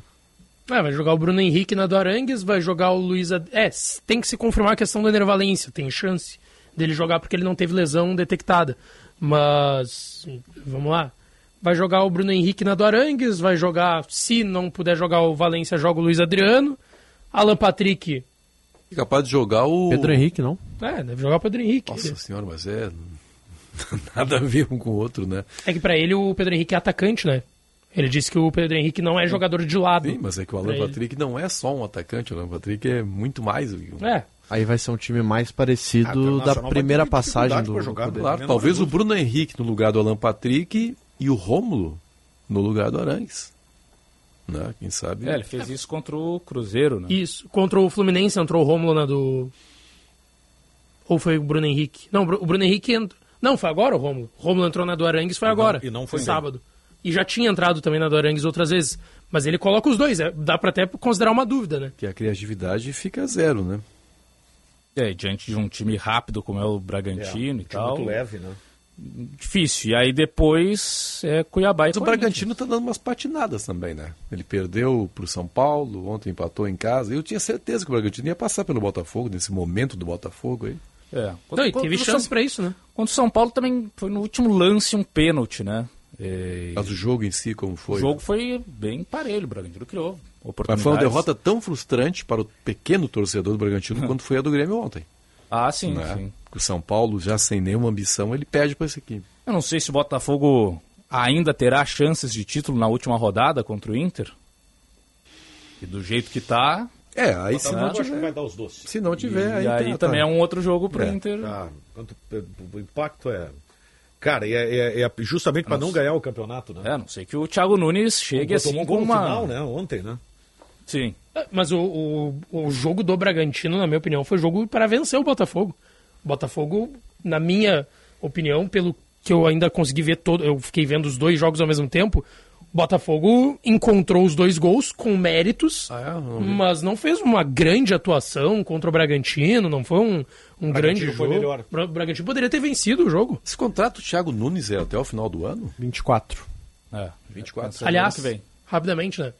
Speaker 6: É, vai jogar o Bruno Henrique na do Arangues, vai jogar o Luiz... Ad- É, tem que se confirmar a questão do Ener Valência, tem chance dele jogar porque ele não teve lesão detectada. Mas, vamos lá. Vai jogar o Bruno Henrique na do Arangues, vai jogar, se não puder jogar o Valência, joga o Luiz Adriano. Alan Patrick,
Speaker 4: Capaz de jogar o.
Speaker 7: Pedro Henrique, não?
Speaker 6: é, deve jogar o Pedro Henrique.
Speaker 4: Nossa senhora, mas é. Nada a ver um com o outro, né?
Speaker 6: É que pra ele o Pedro Henrique é atacante, né? Ele disse que o Pedro Henrique não é jogador de lado.
Speaker 4: Sim, mas é que o Alan
Speaker 6: ele.
Speaker 4: Patrick não é só um atacante, o Alan Patrick é muito mais. do que um-
Speaker 6: É,
Speaker 7: Aí vai ser um time mais
Speaker 2: Ah,
Speaker 7: parecido
Speaker 2: Internacional
Speaker 7: da primeira passagem do,
Speaker 2: pra
Speaker 7: do
Speaker 2: jogar,
Speaker 7: Cudê.
Speaker 4: Claro, talvez o. Bruno Henrique no lugar do Alan Patrick e o Rômulo no lugar do Arangues. Né? Quem sabe.
Speaker 5: É, ele fez isso contra o Cruzeiro, né?
Speaker 6: Isso. Contra o Fluminense entrou o Rômulo na do. Ou foi o Bruno Henrique? Não, o Bruno Henrique entrou. Não, foi agora o Rômulo. O Rômulo entrou na do Arangues, foi
Speaker 2: E não-
Speaker 6: agora.
Speaker 2: e não foi bem.
Speaker 6: sábado. E já tinha entrado também na do Arangues outras vezes. Mas ele coloca os dois. é, dá pra até considerar uma dúvida, né?
Speaker 4: Que a criatividade fica zero, né?
Speaker 5: É, diante de um time rápido como é o Bragantino e tal.
Speaker 2: Muito leve, né?
Speaker 5: Difícil. E aí depois é Cuiabá e
Speaker 4: Mas o. Bragantino tá dando umas patinadas também, né? Ele perdeu pro São Paulo, ontem empatou em casa. Eu tinha certeza que o Bragantino ia passar pelo Botafogo, nesse momento do Botafogo aí.
Speaker 5: É.
Speaker 6: Não, e teve
Speaker 5: o
Speaker 6: chance
Speaker 5: São-
Speaker 6: pra isso, né?
Speaker 5: Contra o São Paulo também foi no último lance um pênalti, né? É,
Speaker 4: Mas o jogo em si, como foi?
Speaker 5: O jogo foi bem parelho, o Bragantino criou
Speaker 4: Mas foi uma derrota tão frustrante para o pequeno torcedor do Bragantino quanto foi a do Grêmio ontem.
Speaker 5: Ah, sim,
Speaker 4: né?
Speaker 5: sim.
Speaker 4: O São Paulo, já sem nenhuma ambição, ele perde para esse equipe.
Speaker 5: Eu não sei se o Botafogo ainda terá chances de título na última rodada contra o Inter. E do jeito que tá.
Speaker 4: É, aí se não
Speaker 2: acho que
Speaker 4: tiver.
Speaker 2: vai dar os doces.
Speaker 4: Se não tiver,
Speaker 5: e
Speaker 4: aí,
Speaker 5: aí
Speaker 4: tá-
Speaker 5: também
Speaker 4: tá.
Speaker 5: é um outro jogo pro
Speaker 4: É.
Speaker 5: Inter.
Speaker 2: Quanto, o impacto é. Cara, é, é- é justamente para não ganhar o campeonato, né?
Speaker 5: É, a não sei que o Thiago Nunes chegue
Speaker 2: Tomou
Speaker 5: assim
Speaker 2: um
Speaker 5: com
Speaker 2: gol
Speaker 5: uma.
Speaker 2: final, né? Ontem, né?
Speaker 5: Sim.
Speaker 6: É, Mas o, o, o jogo do Bragantino, na minha opinião, foi jogo para vencer o Botafogo. Botafogo, na minha opinião, pelo que eu ainda consegui ver todo, eu fiquei vendo os dois jogos ao mesmo tempo. Botafogo encontrou os dois gols com méritos, ah, é? não mas não fez uma grande atuação contra o Bragantino, não foi um, um grande jogo. Melhor. O Bragantino poderia ter vencido o jogo.
Speaker 4: Esse contrato do Thiago Nunes é até o final do ano?
Speaker 7: 24.
Speaker 4: É, 24.
Speaker 6: Aliás, rapidamente, né?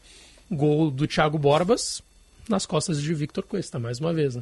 Speaker 6: Gol do Thiago Borbas nas costas de Victor Cuesta, mais uma vez, né?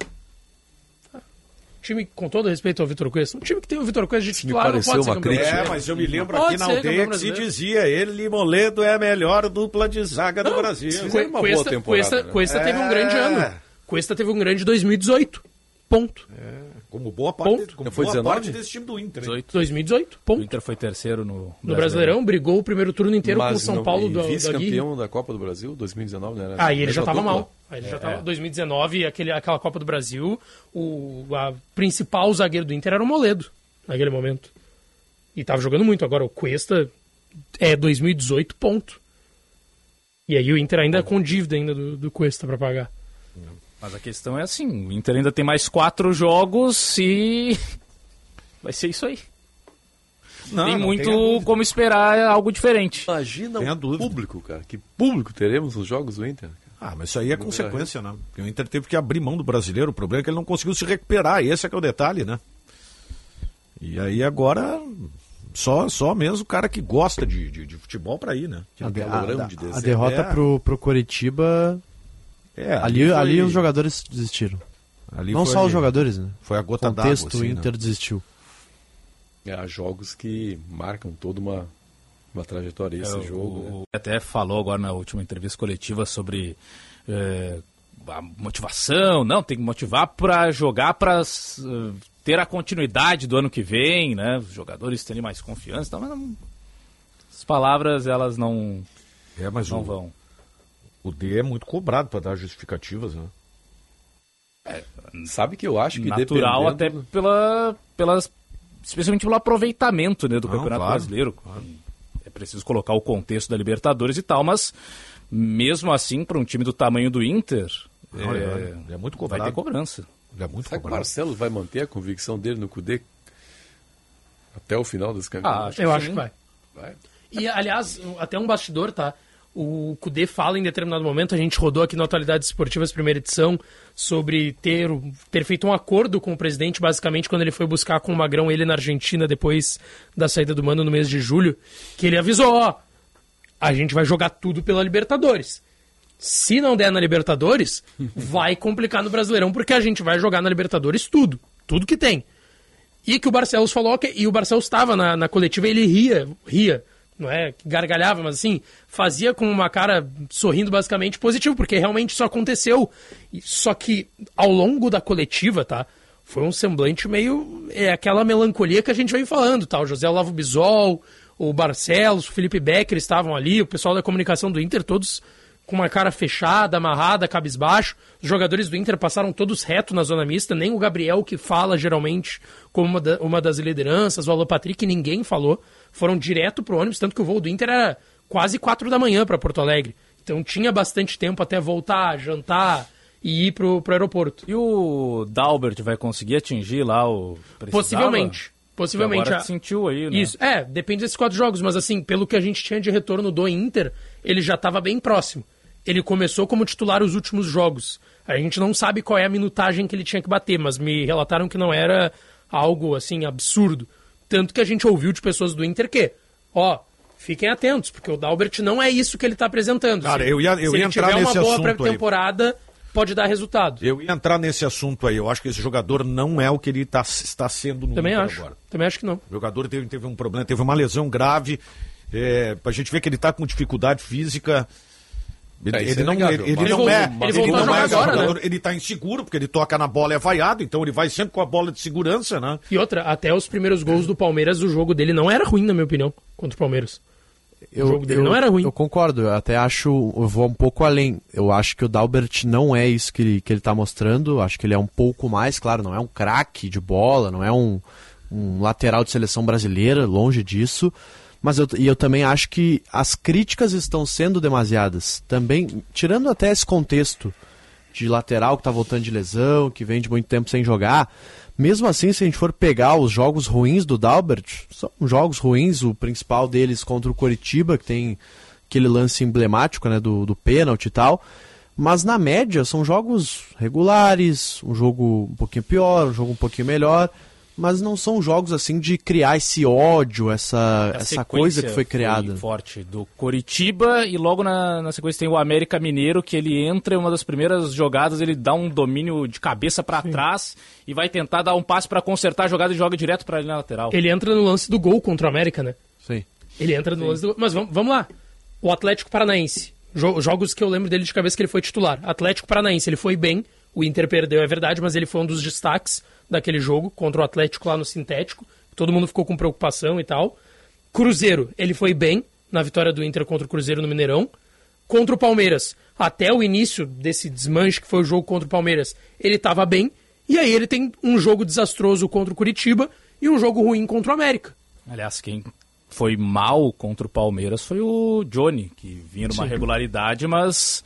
Speaker 6: Time, com todo respeito ao Vitor Cuesta, um time que tem o Vitor Cuesta de titular
Speaker 2: não pode ser campeão. É, mas eu me lembro aqui na aldeia que se dizia, ele e Moledo é a melhor dupla de zaga não, do Brasil.
Speaker 6: Cuesta, uma boa temporada. Cuesta, né? Cuesta é... teve um grande ano. Cuesta teve um grande 2018. Ponto.
Speaker 2: É. Como boa parte, ponto. Como
Speaker 4: foi boa 19?
Speaker 2: parte desse time do Inter.
Speaker 6: 18. 2018, ponto.
Speaker 5: O Inter foi terceiro no,
Speaker 6: no Brasileirão. brigou o primeiro turno inteiro Mas com o São não, Paulo do
Speaker 4: vice-campeão da Copa do Brasil, 2019, né?
Speaker 6: Aí ele já estava mal. Aí ele é, já tava, 2019, aquele, aquela Copa do Brasil, o a principal zagueiro do Inter era o Moledo, naquele momento. E estava jogando muito. Agora o Cuesta é 2018, ponto. E aí o Inter ainda é com dívida ainda do, do Cuesta para pagar.
Speaker 5: Mas a questão é assim, o Inter ainda tem mais quatro jogos e vai ser isso aí. Não, tem não muito como esperar algo diferente.
Speaker 4: Imagina o público, cara. Que público teremos nos jogos do Inter?
Speaker 2: Ah, mas isso aí é consequência, né? Porque o Inter teve que abrir mão do brasileiro. O problema é que ele não conseguiu se recuperar. Esse é que é o detalhe, né? E aí agora só, só mesmo o cara que gosta de, de, de futebol para ir, né?
Speaker 7: A, de, a, a, a derrota é. pro, pro Coritiba é, ali, ali, foi... ali os jogadores desistiram. Ali Não só os jogadores, né?
Speaker 2: Foi a gota
Speaker 7: d'água. O contexto assim, Inter né? desistiu.
Speaker 4: É, há jogos que marcam toda uma, uma trajetória. Esse é, jogo. O,
Speaker 5: né? Até falou agora na última entrevista coletiva sobre é, a motivação. Não, tem que motivar para jogar, para uh, ter a continuidade do ano que vem, né? Os jogadores terem mais confiança. Então, mas não, as palavras, elas não,
Speaker 2: é, mas
Speaker 5: não
Speaker 2: o,
Speaker 5: vão.
Speaker 2: O D é muito cobrado para dar justificativas, né?
Speaker 4: É, sabe que eu acho que
Speaker 5: natural dependendo... até pela, pelas especialmente pelo aproveitamento né, do Não, Campeonato claro, Brasileiro. Claro. É preciso colocar o contexto da Libertadores e tal, mas mesmo assim para um time do tamanho do Inter Não, é, é, é, muito cobrado. Vai ter cobrança.
Speaker 4: É muito Será cobrado. que o Marcelo vai manter a convicção dele no CUDE até o final dos campeonatos?
Speaker 6: Ah, eu acho que vai. vai. E aliás, até um bastidor, tá? O Cudê fala em determinado momento, a gente rodou aqui no Atualidades Esportivas, primeira edição, sobre ter, ter feito um acordo com o presidente, basicamente, quando ele foi buscar com o Magrão ele na Argentina, depois da saída do Mano no mês de julho, que ele avisou, ó, a gente vai jogar tudo pela Libertadores. Se não der na Libertadores, vai complicar no Brasileirão, porque a gente vai jogar na Libertadores tudo, tudo que tem. E que o Barcelos falou, que, e o Barcelos estava na, na coletiva, ele ria, ria não é gargalhava, mas assim, fazia com uma cara sorrindo basicamente positivo, porque realmente isso aconteceu. Só que ao longo da coletiva, tá? Foi um semblante meio. É aquela melancolia que a gente vem falando, tá? O José Olavo Bisol, o Barcelos, o Felipe Becker estavam ali, o pessoal da comunicação do Inter, todos com uma cara fechada, amarrada, cabisbaixo. Os jogadores do Inter passaram todos reto na zona mista, nem o Gabriel, que fala geralmente como uma, da, uma das lideranças, o Alô Patrick, ninguém falou foram direto pro ônibus, tanto que o voo do Inter era quase quatro da manhã para Porto Alegre. Então tinha bastante tempo até voltar, jantar e ir pro, pro aeroporto.
Speaker 5: E o Dalbert vai conseguir atingir lá o.
Speaker 6: Precisava? Possivelmente. Possivelmente.
Speaker 5: Agora sentiu aí, né?
Speaker 6: Isso, é, depende desses quatro jogos, mas assim, pelo que a gente tinha de retorno do Inter, ele já estava bem próximo. Ele começou como titular os últimos jogos. A gente não sabe qual é a minutagem que ele tinha que bater, mas me relataram que não era algo assim absurdo. Tanto que a gente ouviu de pessoas do Inter que, ó, fiquem atentos, porque o Dalbert não é isso que ele está apresentando.
Speaker 2: Cara, eu ia, eu
Speaker 6: Se
Speaker 2: ia entrar nesse assunto. Se
Speaker 6: tiver uma boa pré-temporada, pode dar resultado.
Speaker 2: Eu ia entrar nesse assunto aí. Eu acho que esse jogador não é o que ele tá, está sendo no
Speaker 6: Também acho. agora. Também acho que não.
Speaker 2: O jogador teve, teve um problema, teve uma lesão grave. É, a gente ver que ele está com dificuldade física. Ele, é, ele, é não, ele, não é, ele, ele não é agora, né? ele está inseguro, porque ele toca na bola e é vaiado, então ele vai sempre com a bola de segurança, né?
Speaker 6: E outra, até os primeiros gols do Palmeiras, o jogo dele não era ruim, na minha opinião, contra o Palmeiras.
Speaker 7: Eu, o jogo dele eu, não era ruim. Eu concordo, eu até acho, eu vou um pouco além. Eu acho que o Dalbert não é isso que ele, que ele tá mostrando, acho que ele é um pouco mais, claro, não é um craque de bola, não é um, um lateral de seleção brasileira, longe disso mas eu, e eu também acho que as críticas estão sendo demasiadas. Também, tirando até esse contexto de lateral que está voltando de lesão, que vem de muito tempo sem jogar, mesmo assim, se a gente for pegar os jogos ruins do Dalbert, são jogos ruins, o principal deles contra o Coritiba, que tem aquele lance emblemático né, do, do pênalti e tal. Mas na média são jogos regulares, um jogo um pouquinho pior, um jogo um pouquinho melhor mas não são jogos assim de criar esse ódio, essa, essa coisa que foi criada. Foi
Speaker 5: forte do Coritiba e logo na, na sequência tem o América Mineiro que ele entra em uma das primeiras jogadas, ele dá um domínio de cabeça para trás e vai tentar dar um passe para consertar a jogada e joga direto para a linha lateral.
Speaker 6: Ele entra no lance do gol contra o América, né?
Speaker 7: Sim.
Speaker 6: Ele entra no Sim. lance do Mas vamos, vamos lá. O Atlético Paranaense. Jogos que eu lembro dele de cabeça que ele foi titular. Atlético Paranaense, ele foi bem. O Inter perdeu, é verdade, mas ele foi um dos destaques daquele jogo contra o Atlético lá no sintético. Todo mundo ficou com preocupação e tal. Cruzeiro, ele foi bem na vitória do Inter contra o Cruzeiro no Mineirão. Contra o Palmeiras, até o início desse desmanche que foi o jogo contra o Palmeiras, ele estava bem. E aí ele tem um jogo desastroso contra o Curitiba e um jogo ruim contra o América.
Speaker 5: Aliás, quem foi mal contra o Palmeiras foi o Johnny, que vinha numa Sim. regularidade, mas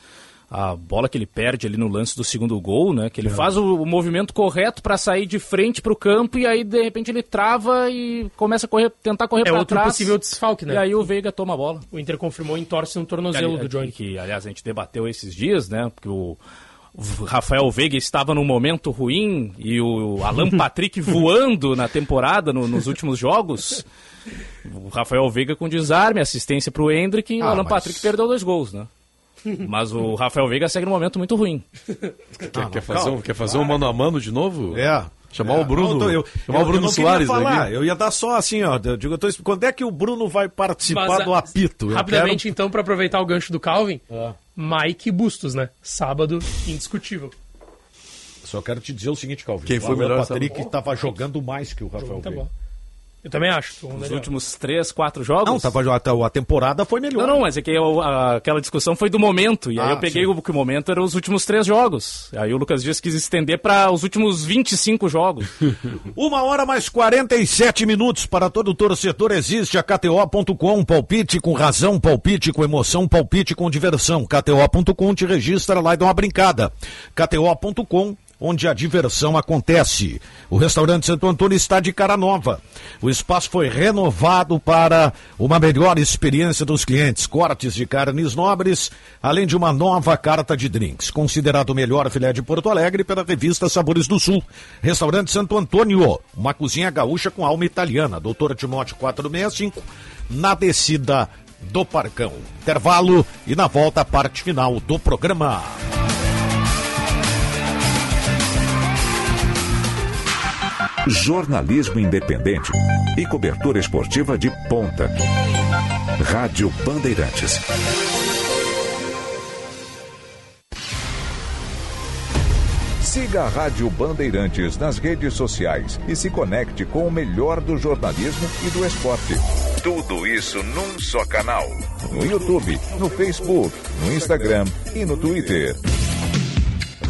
Speaker 5: a bola que ele perde ali no lance do segundo gol, né? Que ele é. faz o, o, movimento correto para sair de frente para o campo e aí de repente ele trava e começa a correr, tentar correr é para trás.
Speaker 6: É outro possível desfalque, né?
Speaker 5: E aí o Veiga toma a bola.
Speaker 6: O Inter confirmou em torce no tornozelo
Speaker 5: ali,
Speaker 6: do Johnny.
Speaker 5: Que aliás a gente debateu esses dias, né? Porque o Rafael Veiga estava num momento ruim e o Alan Patrick voando na temporada no, nos últimos jogos. O Rafael Veiga com desarme, assistência para o Hendrick e ah, o Alan mas... Patrick perdeu dois gols, né? Mas o Rafael Veiga segue num momento muito ruim.
Speaker 4: Quer, ah, quer fazer, um, quer fazer um mano a mano de novo?
Speaker 2: É.
Speaker 4: Chamar é, o Bruno, não, eu, chamar eu, o Bruno eu Soares
Speaker 2: falar, aqui. Eu ia dar só assim, ó. Eu digo, eu tô, quando é que o Bruno vai participar Mas, do apito?
Speaker 6: Rapidamente, quero... então, para aproveitar o gancho do Calvin, é. Mike Bustos, né? Sábado, indiscutível.
Speaker 2: Só quero te dizer o seguinte, Calvin.
Speaker 4: Quem foi o melhor?
Speaker 2: O Patrick estava jogando mais que o Rafael tá Veiga.
Speaker 6: Eu também acho.
Speaker 5: Os últimos três, quatro jogos?
Speaker 2: Não, tava, a, a temporada foi melhor.
Speaker 5: Não, não, mas é que eu, a, aquela discussão foi do momento. E aí ah, eu peguei sim. o que o momento era os últimos três jogos. Aí o Lucas Dias quis estender para os últimos 25 jogos.
Speaker 2: Uma hora mais 47 minutos para todo torcedor existe a KTO.com. Palpite com razão, palpite com emoção, palpite com diversão. KTO.com te registra lá e dá uma brincada. KTO.com onde a diversão acontece. O restaurante Santo Antônio está de cara nova. O espaço foi renovado para uma melhor experiência dos clientes. Cortes de carnes nobres, além de uma nova carta de drinks. Considerado o melhor filé de Porto Alegre pela revista Sabores do Sul. Restaurante Santo Antônio, uma cozinha gaúcha com alma italiana. Doutor Timóteo 465, na descida do Parcão. Intervalo e na volta parte final do programa.
Speaker 1: Jornalismo independente e cobertura esportiva de ponta. Rádio Bandeirantes. Siga a Rádio Bandeirantes nas redes sociais e se conecte com o melhor do jornalismo e do esporte. Tudo isso num só canal. No YouTube, no Facebook, no Instagram e no Twitter.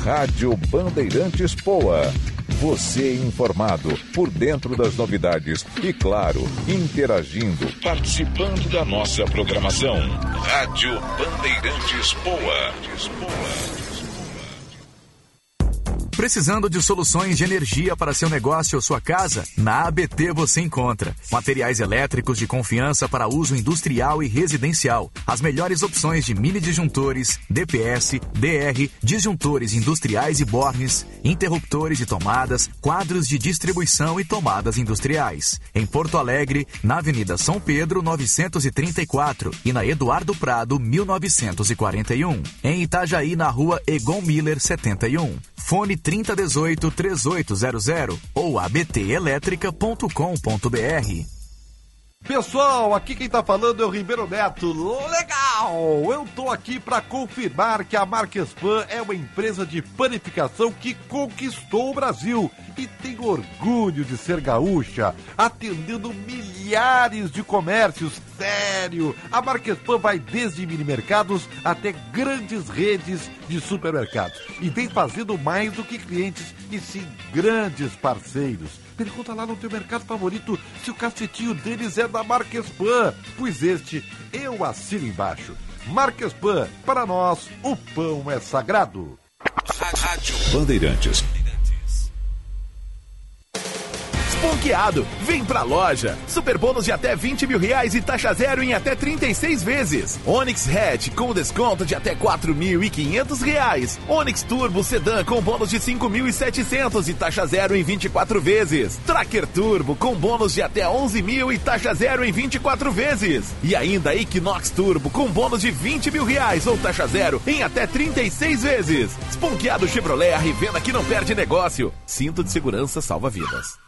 Speaker 1: Rádio Bandeirantes Poa você informado por dentro das novidades e, claro, interagindo, participando da nossa programação. Rádio Bandeirantes Poa.
Speaker 10: Precisando de soluções de energia para seu negócio ou sua casa? Na ABT você encontra materiais elétricos de confiança para uso industrial e residencial. As melhores opções de mini disjuntores, DPS, DR, disjuntores industriais e bornes, interruptores e tomadas, quadros de distribuição e tomadas industriais. Em Porto Alegre, na Avenida São Pedro 934 e na Eduardo Prado 1941. Em Itajaí, na Rua Egon Miller 71. Fone 3018 3800 ou abtelétrica.com.br.
Speaker 17: Pessoal, aqui quem tá falando é o Ribeiro Neto. Legal! Eu tô aqui para confirmar que a Marquespan é uma empresa de panificação que conquistou o Brasil e tem orgulho de ser gaúcha, atendendo milhares de comércios. Sério! A Marquespan vai desde mini mercados até grandes redes de supermercados e vem fazendo mais do que clientes e sim grandes parceiros Pergunta lá no teu mercado favorito se o cacetinho deles é da Marquespan, pois este eu assino embaixo. Marquespan, para nós, o pão é sagrado.
Speaker 1: Rádio Bandeirantes
Speaker 12: Esponqueado, vem pra loja. Super bônus de até 20 mil reais e taxa zero em até 36 vezes. Onix Hatch com desconto de até 4.500 reais. Onix Turbo Sedan com bônus de 5.700 e taxa zero em 24 vezes. Tracker Turbo com bônus de até 11 mil e taxa zero em 24 vezes. E ainda Equinox Turbo com bônus de 20 mil reais ou taxa zero em até 36 vezes. Esponqueado Chevrolet, a revenda que não perde negócio. Cinto de segurança salva vidas.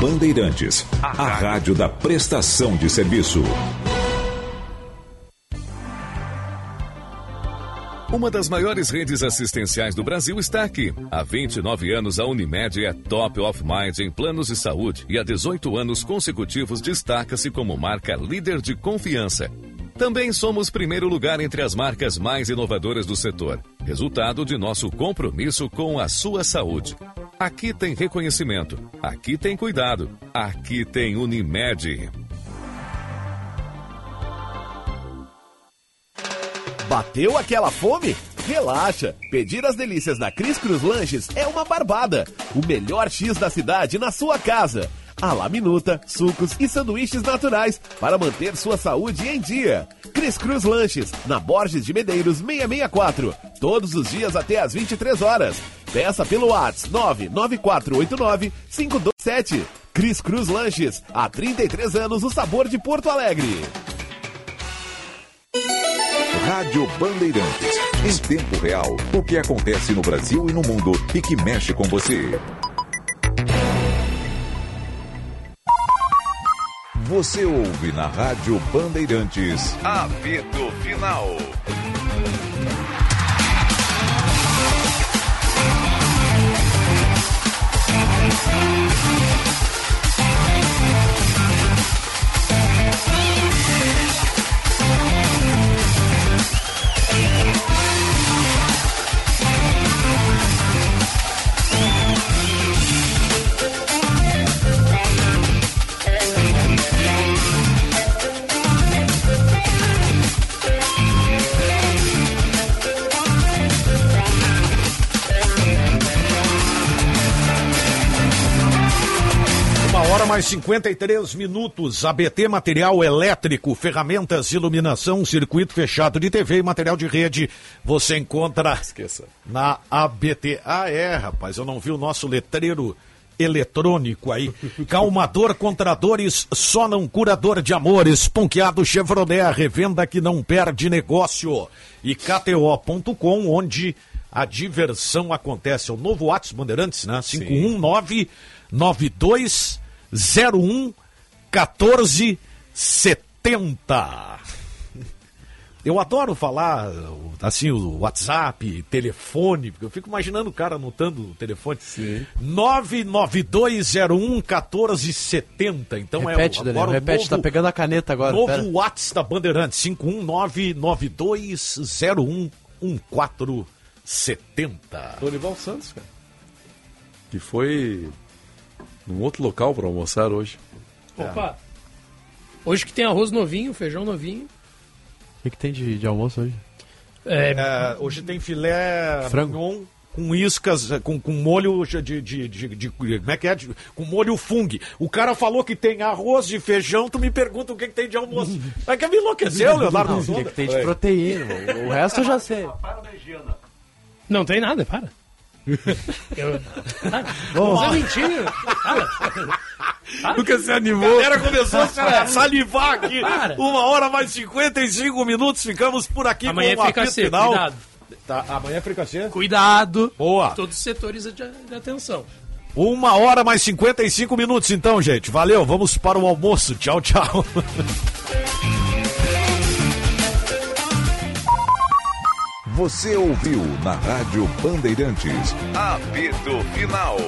Speaker 1: Bandeirantes, a rádio da prestação de serviço.
Speaker 18: Uma das maiores redes assistenciais do Brasil está aqui. Há 29 anos, a Unimed é top of mind em planos de saúde e há 18 anos consecutivos destaca-se como marca líder de confiança. Também somos primeiro lugar entre as marcas mais inovadoras do setor, resultado de nosso compromisso com a sua saúde. Aqui tem reconhecimento, aqui tem cuidado, aqui tem Unimed.
Speaker 12: Bateu aquela fome? Relaxa! Pedir as delícias da Cris Cruz Lanches é uma barbada. O melhor X da cidade na sua casa. A la minuta, sucos e sanduíches naturais para manter sua saúde em dia. Cris Cruz Lanches, na Borges de Medeiros 664. Todos os dias até às 23 horas. Peça pelo WhatsApp 99489 527. Cris Cruz Lanches, há 33 anos o sabor de Porto Alegre.
Speaker 1: Rádio Bandeirantes. Em tempo real, o que acontece no Brasil e no mundo e que mexe com você. Você ouve na Rádio Bandeirantes. Apito Final.
Speaker 2: Mais 53 minutos. ABT Material Elétrico, ferramentas iluminação, circuito fechado de TV e material de rede. Você encontra
Speaker 4: Esqueça.
Speaker 2: na ABT. Ah, é, rapaz, eu não vi o nosso letreiro eletrônico aí. Calmador contra dores, só não curador de amores. Ponqueado Chevrolet, a revenda que não perde negócio. E KTO.com, onde a diversão acontece. É o novo WhatsApp Bandeirantes, né? 519 9201 1470. Eu adoro falar assim, o WhatsApp, telefone, porque eu fico imaginando o cara anotando o telefone. Sim. 99201 1470. Então
Speaker 7: repete,
Speaker 2: é o,
Speaker 7: Daniel,
Speaker 2: agora o
Speaker 7: repete,
Speaker 2: novo,
Speaker 7: tá pegando a caneta agora.
Speaker 2: Novo
Speaker 7: pera.
Speaker 2: WhatsApp da Bandeirantes, 5199201 1470.
Speaker 4: Dorival Santos, cara. Que foi num outro local para almoçar hoje.
Speaker 6: Opa! Hoje que tem arroz novinho, feijão novinho.
Speaker 7: O que, que tem de, de almoço hoje?
Speaker 2: É, hoje tem filé
Speaker 7: Frango.
Speaker 2: mignon com iscas, com, com molho de, de, de, de- de- Como é que é? De- com molho fungo. O cara falou que tem arroz de feijão, tu me pergunta o que, que tem de almoço. Mas que me enlouqueceu, Leonardo?
Speaker 7: Não, o que, que tem de proteína? O, o resto eu já sei.
Speaker 6: Não tem nada, para. Eu... Mas
Speaker 2: lá.
Speaker 6: é mentira.
Speaker 2: Nunca se animou. A galera começou a salivar aqui.
Speaker 6: Para.
Speaker 2: Uma hora mais 55 minutos. Ficamos por aqui
Speaker 6: Amanhã
Speaker 2: com o
Speaker 6: fica
Speaker 2: apito final.
Speaker 6: cuidado.
Speaker 2: Tá, amanhã é fricassê?
Speaker 6: Cuidado.
Speaker 2: Boa.
Speaker 6: Todos os setores de, de atenção.
Speaker 2: Uma hora mais 55 minutos, então, gente. Valeu, vamos para o almoço. Tchau, tchau.
Speaker 1: Você ouviu na Rádio Bandeirantes. Apito Final.